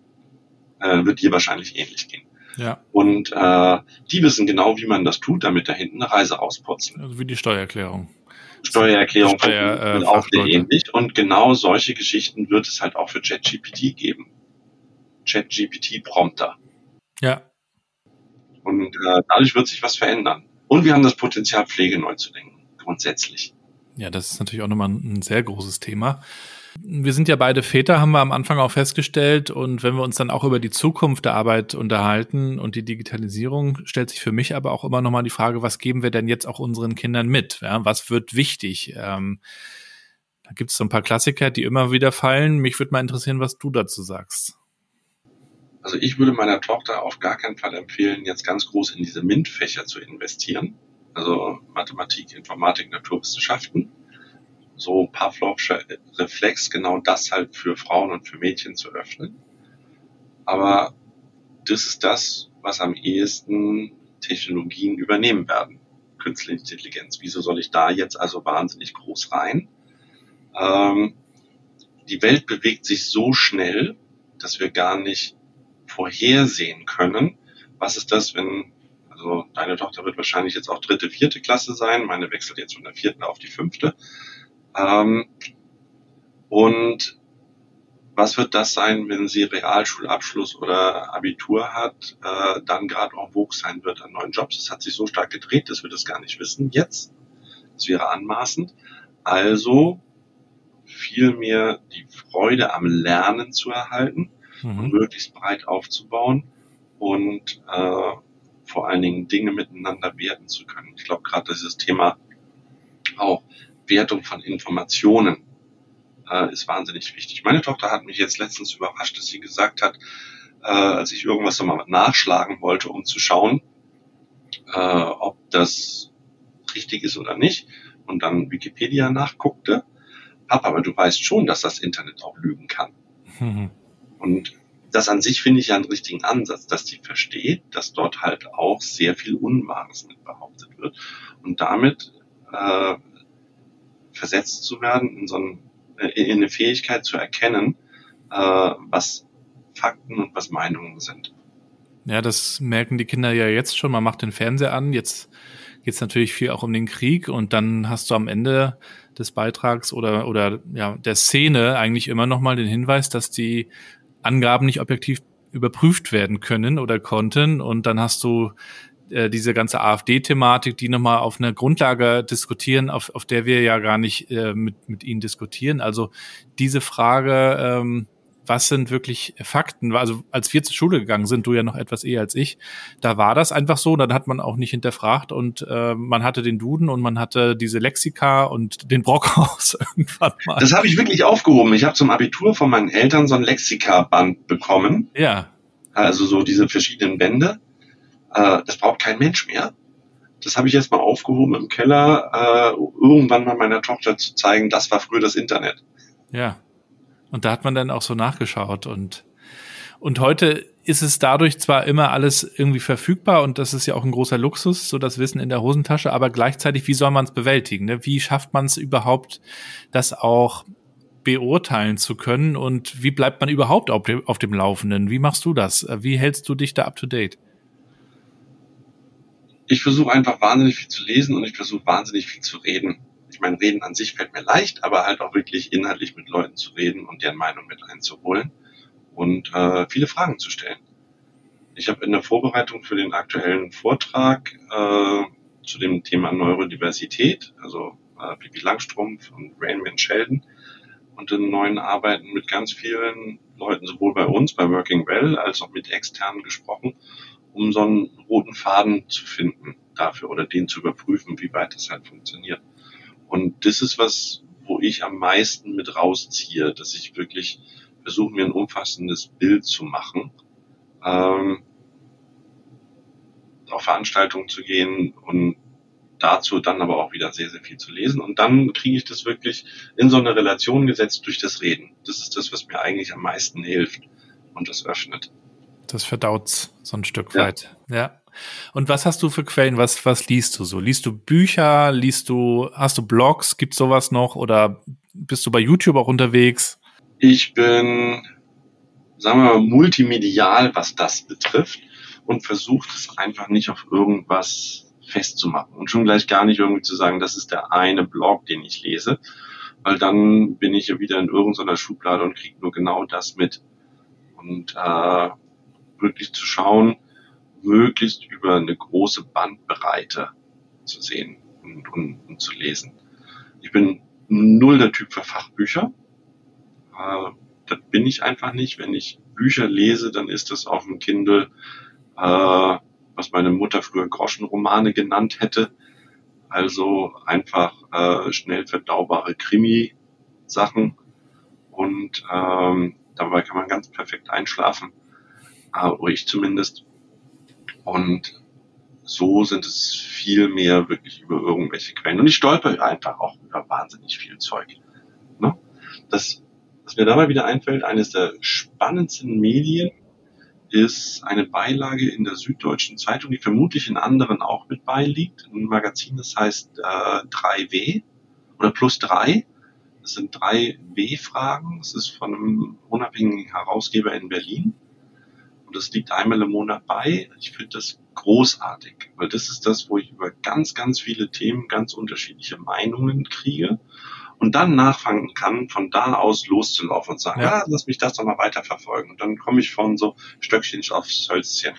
Äh, wird dir wahrscheinlich ähnlich gehen. Ja. Und äh, die wissen genau, wie man das tut, damit da hinten eine Reise rausputzen. Also wie die Steuererklärung. Steuererklärung Steuer, äh, auch sehr ähnlich. Und genau solche Geschichten wird es halt auch für ChatGPT geben. ChatGPT-Prompter. Ja. Und äh, dadurch wird sich was verändern. Und wir haben das Potenzial, Pflege neu zu denken, grundsätzlich. Ja, das ist natürlich auch nochmal ein sehr großes Thema. Wir sind ja beide Väter, haben wir am Anfang auch festgestellt. Und wenn wir uns dann auch über die Zukunft der Arbeit unterhalten und die Digitalisierung, stellt sich für mich aber auch immer nochmal die Frage, was geben wir denn jetzt auch unseren Kindern mit? Ja, was wird wichtig? Ähm, da gibt es so ein paar Klassiker, die immer wieder fallen. Mich würde mal interessieren, was du dazu sagst. Also ich würde meiner Tochter auf gar keinen Fall empfehlen, jetzt ganz groß in diese MINT-Fächer zu investieren. Also Mathematik, Informatik, Naturwissenschaften. So Pavlovscher Reflex, genau das halt für Frauen und für Mädchen zu öffnen. Aber das ist das, was am ehesten Technologien übernehmen werden. Künstliche Intelligenz. Wieso soll ich da jetzt also wahnsinnig groß rein? Ähm, die Welt bewegt sich so schnell, dass wir gar nicht vorhersehen können. Was ist das, wenn, also deine Tochter wird wahrscheinlich jetzt auch dritte, vierte Klasse sein, meine wechselt jetzt von der vierten auf die fünfte. Ähm, und was wird das sein, wenn sie Realschulabschluss oder Abitur hat, äh, dann gerade auch vogue sein wird an neuen Jobs? Das hat sich so stark gedreht, dass wir das gar nicht wissen jetzt. Das wäre anmaßend. Also viel mehr die Freude am Lernen zu erhalten mhm. und möglichst breit aufzubauen und äh, vor allen Dingen Dinge miteinander werten zu können. Ich glaube gerade dieses Thema auch Wertung von Informationen äh, ist wahnsinnig wichtig. Meine Tochter hat mich jetzt letztens überrascht, dass sie gesagt hat, äh, als ich irgendwas nochmal nachschlagen wollte, um zu schauen, äh, ob das richtig ist oder nicht, und dann Wikipedia nachguckte, Papa, aber du weißt schon, dass das Internet auch lügen kann. Mhm. Und das an sich finde ich ja einen richtigen Ansatz, dass die versteht, dass dort halt auch sehr viel Unwahres mit behauptet wird und damit äh, versetzt zu werden in so ein, äh, in eine Fähigkeit zu erkennen, äh, was Fakten und was Meinungen sind. Ja, das merken die Kinder ja jetzt schon. Man macht den Fernseher an. Jetzt geht es natürlich viel auch um den Krieg und dann hast du am Ende des Beitrags oder oder ja der Szene eigentlich immer noch mal den Hinweis, dass die Angaben nicht objektiv überprüft werden können oder konnten. Und dann hast du äh, diese ganze AfD-Thematik, die nochmal auf einer Grundlage diskutieren, auf, auf der wir ja gar nicht äh, mit, mit Ihnen diskutieren. Also diese Frage, ähm, was sind wirklich Fakten? Also als wir zur Schule gegangen sind, du ja noch etwas eher als ich, da war das einfach so, dann hat man auch nicht hinterfragt und äh, man hatte den Duden und man hatte diese Lexika und den Brockhaus irgendwann mal. Das habe ich wirklich aufgehoben. Ich habe zum Abitur von meinen Eltern so ein Lexika-Band bekommen. Ja. Also so diese verschiedenen Bände. Äh, das braucht kein Mensch mehr. das habe ich jetzt mal aufgehoben im Keller, äh, irgendwann mal meiner Tochter zu zeigen, das war früher das Internet. Ja. Und da hat man dann auch so nachgeschaut und und heute ist es dadurch zwar immer alles irgendwie verfügbar und das ist ja auch ein großer Luxus, so das Wissen in der Hosentasche, aber gleichzeitig, wie soll man es bewältigen? Ne? Wie schafft man es überhaupt, das auch beurteilen zu können und wie bleibt man überhaupt auf dem, auf dem Laufenden? Wie machst du das? Wie hältst du dich da up to date? Ich versuche einfach wahnsinnig viel zu lesen und ich versuche wahnsinnig viel zu reden. Ich meine, reden an sich fällt mir leicht, aber halt auch wirklich inhaltlich mit Leuten zu reden und deren Meinung mit einzuholen und äh, viele Fragen zu stellen. Ich habe in der Vorbereitung für den aktuellen Vortrag äh, zu dem Thema Neurodiversität, also äh, Pipi Langstrumpf und Rainman Sheldon und in neuen Arbeiten mit ganz vielen Leuten, sowohl bei uns, bei Working Well, als auch mit externen gesprochen, um so einen roten Faden zu finden dafür oder den zu überprüfen, wie weit das halt funktioniert. Und das ist was, wo ich am meisten mit rausziehe, dass ich wirklich versuche mir ein umfassendes Bild zu machen, ähm, auf Veranstaltungen zu gehen und dazu dann aber auch wieder sehr, sehr viel zu lesen. Und dann kriege ich das wirklich in so eine Relation gesetzt durch das Reden. Das ist das, was mir eigentlich am meisten hilft und das öffnet. Das verdaut so ein Stück ja. weit. Ja. Und was hast du für Quellen? Was, was liest du so? Liest du Bücher? Liest du, hast du Blogs? Gibt sowas noch? Oder bist du bei YouTube auch unterwegs? Ich bin, sagen wir mal, multimedial, was das betrifft und versuche es einfach nicht auf irgendwas festzumachen und schon gleich gar nicht irgendwie zu sagen, das ist der eine Blog, den ich lese, weil dann bin ich ja wieder in irgendeiner Schublade und kriege nur genau das mit. Und äh, wirklich zu schauen, möglichst über eine große Bandbreite zu sehen und, und, und zu lesen. Ich bin null der Typ für Fachbücher. Äh, das bin ich einfach nicht. Wenn ich Bücher lese, dann ist das auf dem Kindle, äh, was meine Mutter früher Groschenromane genannt hätte. Also einfach äh, schnell verdaubare Krimi-Sachen. Und ähm, dabei kann man ganz perfekt einschlafen. Äh, oder ich zumindest. Und so sind es viel mehr wirklich über irgendwelche Quellen. Und ich stolper einfach auch über wahnsinnig viel Zeug. Ne? Das was mir dabei wieder einfällt, eines der spannendsten Medien ist eine Beilage in der Süddeutschen Zeitung, die vermutlich in anderen auch mit beiliegt. Ein Magazin, das heißt äh, 3W oder plus 3. Das sind drei W-Fragen. Das ist von einem unabhängigen Herausgeber in Berlin. Und das liegt einmal im Monat bei. Ich finde das großartig, weil das ist das, wo ich über ganz, ganz viele Themen ganz unterschiedliche Meinungen kriege und dann nachfangen kann, von da aus loszulaufen und sagen, ja, ah, lass mich das doch mal weiterverfolgen. Und dann komme ich von so Stöckchen aufs Hölzchen.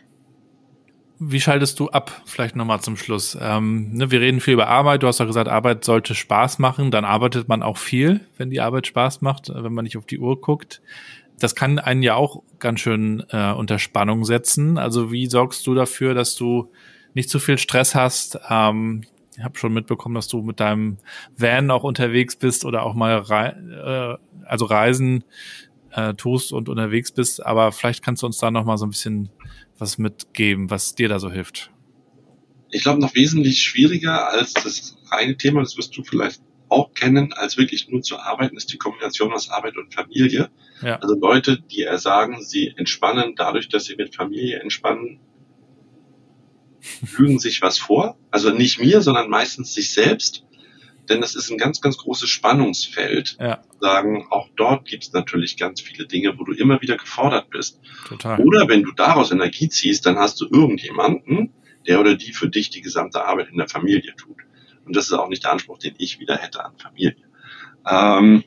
Wie schaltest du ab? Vielleicht nochmal zum Schluss. Ähm, ne, wir reden viel über Arbeit. Du hast ja gesagt, Arbeit sollte Spaß machen. Dann arbeitet man auch viel, wenn die Arbeit Spaß macht, wenn man nicht auf die Uhr guckt. Das kann einen ja auch ganz schön äh, unter Spannung setzen. Also wie sorgst du dafür, dass du nicht zu viel Stress hast, ähm, ich habe schon mitbekommen, dass du mit deinem Van auch unterwegs bist oder auch mal rei äh, also Reisen äh, tust und unterwegs bist. Aber vielleicht kannst du uns da noch mal so ein bisschen was mitgeben, was dir da so hilft. Ich glaube, noch wesentlich schwieriger als das reine Thema, das wirst du vielleicht auch kennen, als wirklich nur zu arbeiten, ist die Kombination aus Arbeit und Familie. Ja. Also Leute, die sagen, sie entspannen dadurch, dass sie mit Familie entspannen, lügen sich was vor. Also nicht mir, sondern meistens sich selbst. Denn das ist ein ganz, ganz großes Spannungsfeld. Ja. Sagen, auch dort gibt es natürlich ganz viele Dinge, wo du immer wieder gefordert bist. Total. Oder wenn du daraus Energie ziehst, dann hast du irgendjemanden, der oder die für dich die gesamte Arbeit in der Familie tut. Und das ist auch nicht der Anspruch, den ich wieder hätte an Familie. Ähm,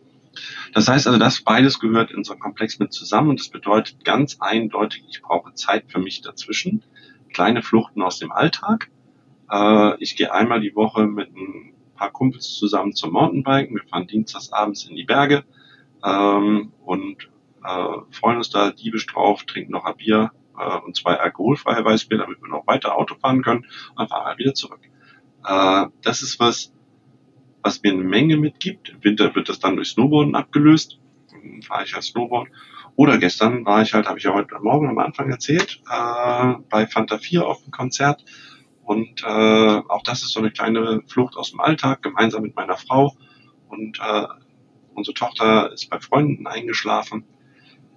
das heißt also, das beides gehört in so einem Komplex mit zusammen und das bedeutet ganz eindeutig, ich brauche Zeit für mich dazwischen kleine Fluchten aus dem Alltag. Äh, ich gehe einmal die Woche mit ein paar Kumpels zusammen zum Mountainbiken. Wir fahren dienstags abends in die Berge ähm, und äh, freuen uns da diebisch drauf, trinken noch ein Bier äh, und zwei alkoholfreie Weißbier, damit wir noch weiter Auto fahren können und fahren halt wieder zurück. Äh, das ist was, was mir eine Menge mitgibt. Im Winter wird das dann durch Snowboarden abgelöst. Dann fahre ich halt Snowboard. Oder gestern war ich halt, habe ich ja heute Morgen am Anfang erzählt, äh, bei Fanta 4 auf dem Konzert Und äh, auch das ist so eine kleine Flucht aus dem Alltag, gemeinsam mit meiner Frau. Und äh, unsere Tochter ist bei Freunden eingeschlafen.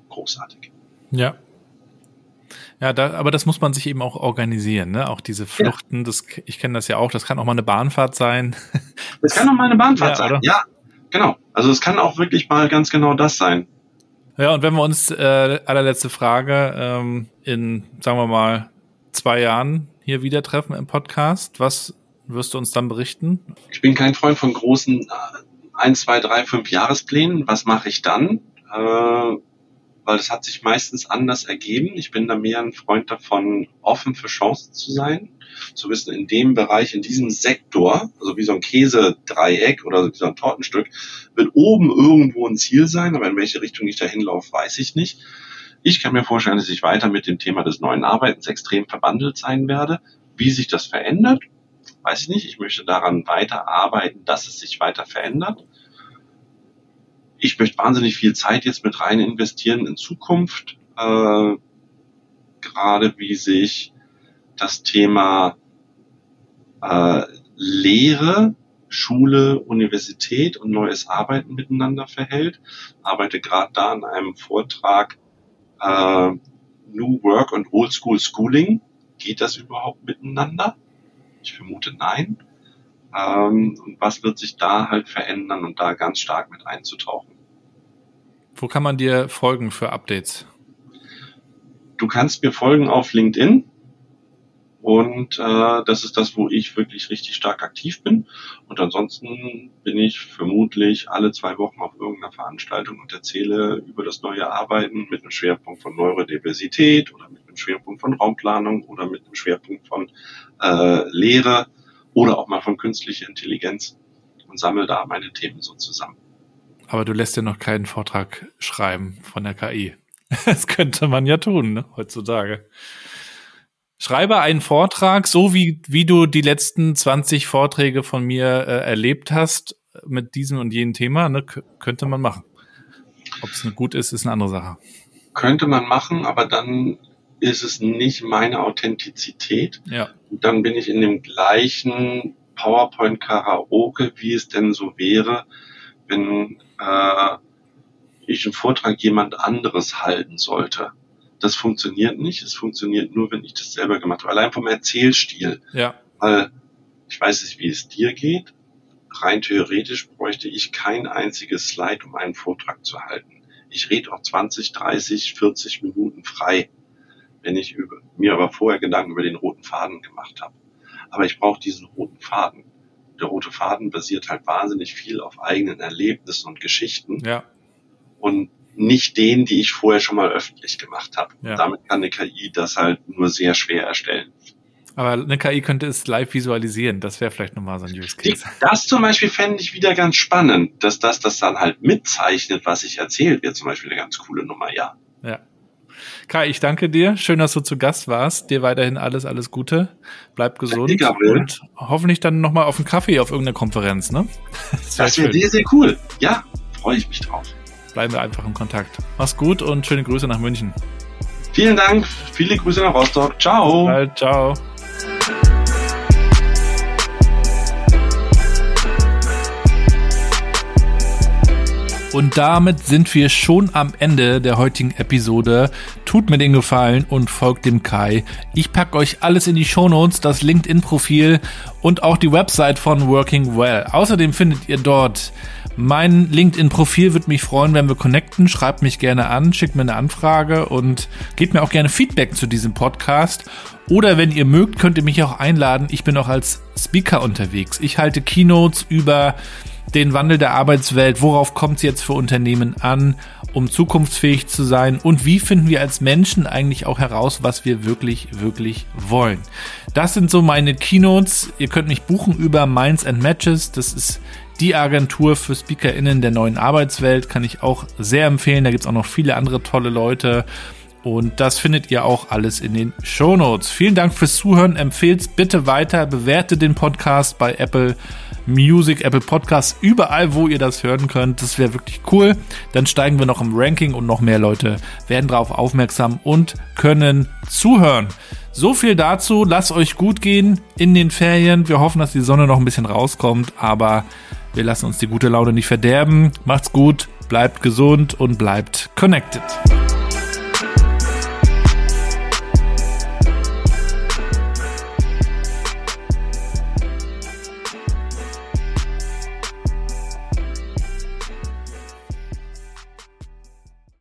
Großartig. Ja. Ja, da, aber das muss man sich eben auch organisieren, ne? Auch diese Fluchten, ja. das, ich kenne das ja auch, das kann auch mal eine Bahnfahrt sein. Das kann auch mal eine Bahnfahrt ja, sein, oder? ja, genau. Also es kann auch wirklich mal ganz genau das sein. Ja, und wenn wir uns, äh, allerletzte Frage, ähm, in, sagen wir mal, zwei Jahren hier wieder treffen im Podcast, was wirst du uns dann berichten? Ich bin kein Freund von großen äh, ein, zwei, drei, fünf Jahresplänen. Was mache ich dann? Äh, weil es hat sich meistens anders ergeben. Ich bin da mehr ein Freund davon, offen für Chancen zu sein. Zu wissen, in dem Bereich, in diesem Sektor, also wie so ein Käsedreieck oder so ein Tortenstück, wird oben irgendwo ein Ziel sein, aber in welche Richtung ich da hinlaufe, weiß ich nicht. Ich kann mir vorstellen, dass ich weiter mit dem Thema des neuen Arbeitens extrem verbandelt sein werde. Wie sich das verändert, weiß ich nicht. Ich möchte daran weiter arbeiten, dass es sich weiter verändert ich möchte wahnsinnig viel Zeit jetzt mit rein investieren in Zukunft, äh, gerade wie sich das Thema äh, Lehre, Schule, Universität und neues Arbeiten miteinander verhält. Arbeite gerade da an einem Vortrag äh, New Work und Old School Schooling. Geht das überhaupt miteinander? Ich vermute nein. Ähm, und was wird sich da halt verändern und da ganz stark mit einzutauchen? Wo kann man dir folgen für Updates? Du kannst mir folgen auf LinkedIn. Und äh, das ist das, wo ich wirklich richtig stark aktiv bin. Und ansonsten bin ich vermutlich alle zwei Wochen auf irgendeiner Veranstaltung und erzähle über das neue Arbeiten mit einem Schwerpunkt von Neurodiversität oder mit einem Schwerpunkt von Raumplanung oder mit einem Schwerpunkt von äh, Lehre oder auch mal von künstlicher Intelligenz und sammle da meine Themen so zusammen. Aber du lässt ja noch keinen Vortrag schreiben von der KI. Das könnte man ja tun, ne, heutzutage. Schreibe einen Vortrag, so wie, wie du die letzten 20 Vorträge von mir äh, erlebt hast, mit diesem und jenem Thema, ne, könnte man machen. Ob es gut ist, ist eine andere Sache. Könnte man machen, aber dann ist es nicht meine Authentizität. Ja. Und dann bin ich in dem gleichen PowerPoint-Karaoke, wie es denn so wäre, wenn äh, ich einen Vortrag jemand anderes halten sollte. Das funktioniert nicht. Es funktioniert nur, wenn ich das selber gemacht habe. Allein vom Erzählstil. Ja. Weil ich weiß nicht, wie es dir geht. Rein theoretisch bräuchte ich kein einziges Slide, um einen Vortrag zu halten. Ich rede auch 20, 30, 40 Minuten frei, wenn ich über, mir aber vorher Gedanken über den roten Faden gemacht habe. Aber ich brauche diesen roten Faden der rote Faden basiert halt wahnsinnig viel auf eigenen Erlebnissen und Geschichten. Ja. Und nicht den, die ich vorher schon mal öffentlich gemacht habe. Ja. Damit kann eine KI das halt nur sehr schwer erstellen. Aber eine KI könnte es live visualisieren. Das wäre vielleicht nochmal so ein Use Case. Das zum Beispiel fände ich wieder ganz spannend, dass das das dann halt mitzeichnet, was ich erzählt, wäre zum Beispiel eine ganz coole Nummer, ja. Ja. Kai, ich danke dir. Schön, dass du zu Gast warst. Dir weiterhin alles, alles Gute. Bleib gesund und hoffentlich dann nochmal auf einen Kaffee auf irgendeiner Konferenz, ne? Das, das wäre sehr, sehr cool. Ja, freue ich mich drauf. Bleiben wir einfach in Kontakt. Mach's gut und schöne Grüße nach München. Vielen Dank. Viele Grüße nach Rostock. Ciao. Bald. Ciao. Und damit sind wir schon am Ende der heutigen Episode. Tut mir den Gefallen und folgt dem Kai. Ich packe euch alles in die Shownotes, das LinkedIn-Profil und auch die Website von Working Well. Außerdem findet ihr dort mein LinkedIn-Profil. Würde mich freuen, wenn wir connecten. Schreibt mich gerne an, schickt mir eine Anfrage und gebt mir auch gerne Feedback zu diesem Podcast. Oder wenn ihr mögt, könnt ihr mich auch einladen. Ich bin auch als Speaker unterwegs. Ich halte Keynotes über den Wandel der Arbeitswelt, worauf kommt es jetzt für Unternehmen an, um zukunftsfähig zu sein und wie finden wir als Menschen eigentlich auch heraus, was wir wirklich, wirklich wollen. Das sind so meine Keynotes. Ihr könnt mich buchen über Minds and Matches. Das ist die Agentur für SpeakerInnen der neuen Arbeitswelt. Kann ich auch sehr empfehlen. Da gibt es auch noch viele andere tolle Leute. Und das findet ihr auch alles in den Show Notes. Vielen Dank fürs Zuhören. Empfehlt bitte weiter. Bewerte den Podcast bei Apple Music, Apple Podcasts, überall, wo ihr das hören könnt. Das wäre wirklich cool. Dann steigen wir noch im Ranking und noch mehr Leute werden darauf aufmerksam und können zuhören. So viel dazu. Lasst euch gut gehen in den Ferien. Wir hoffen, dass die Sonne noch ein bisschen rauskommt, aber wir lassen uns die gute Laune nicht verderben. Macht's gut, bleibt gesund und bleibt connected.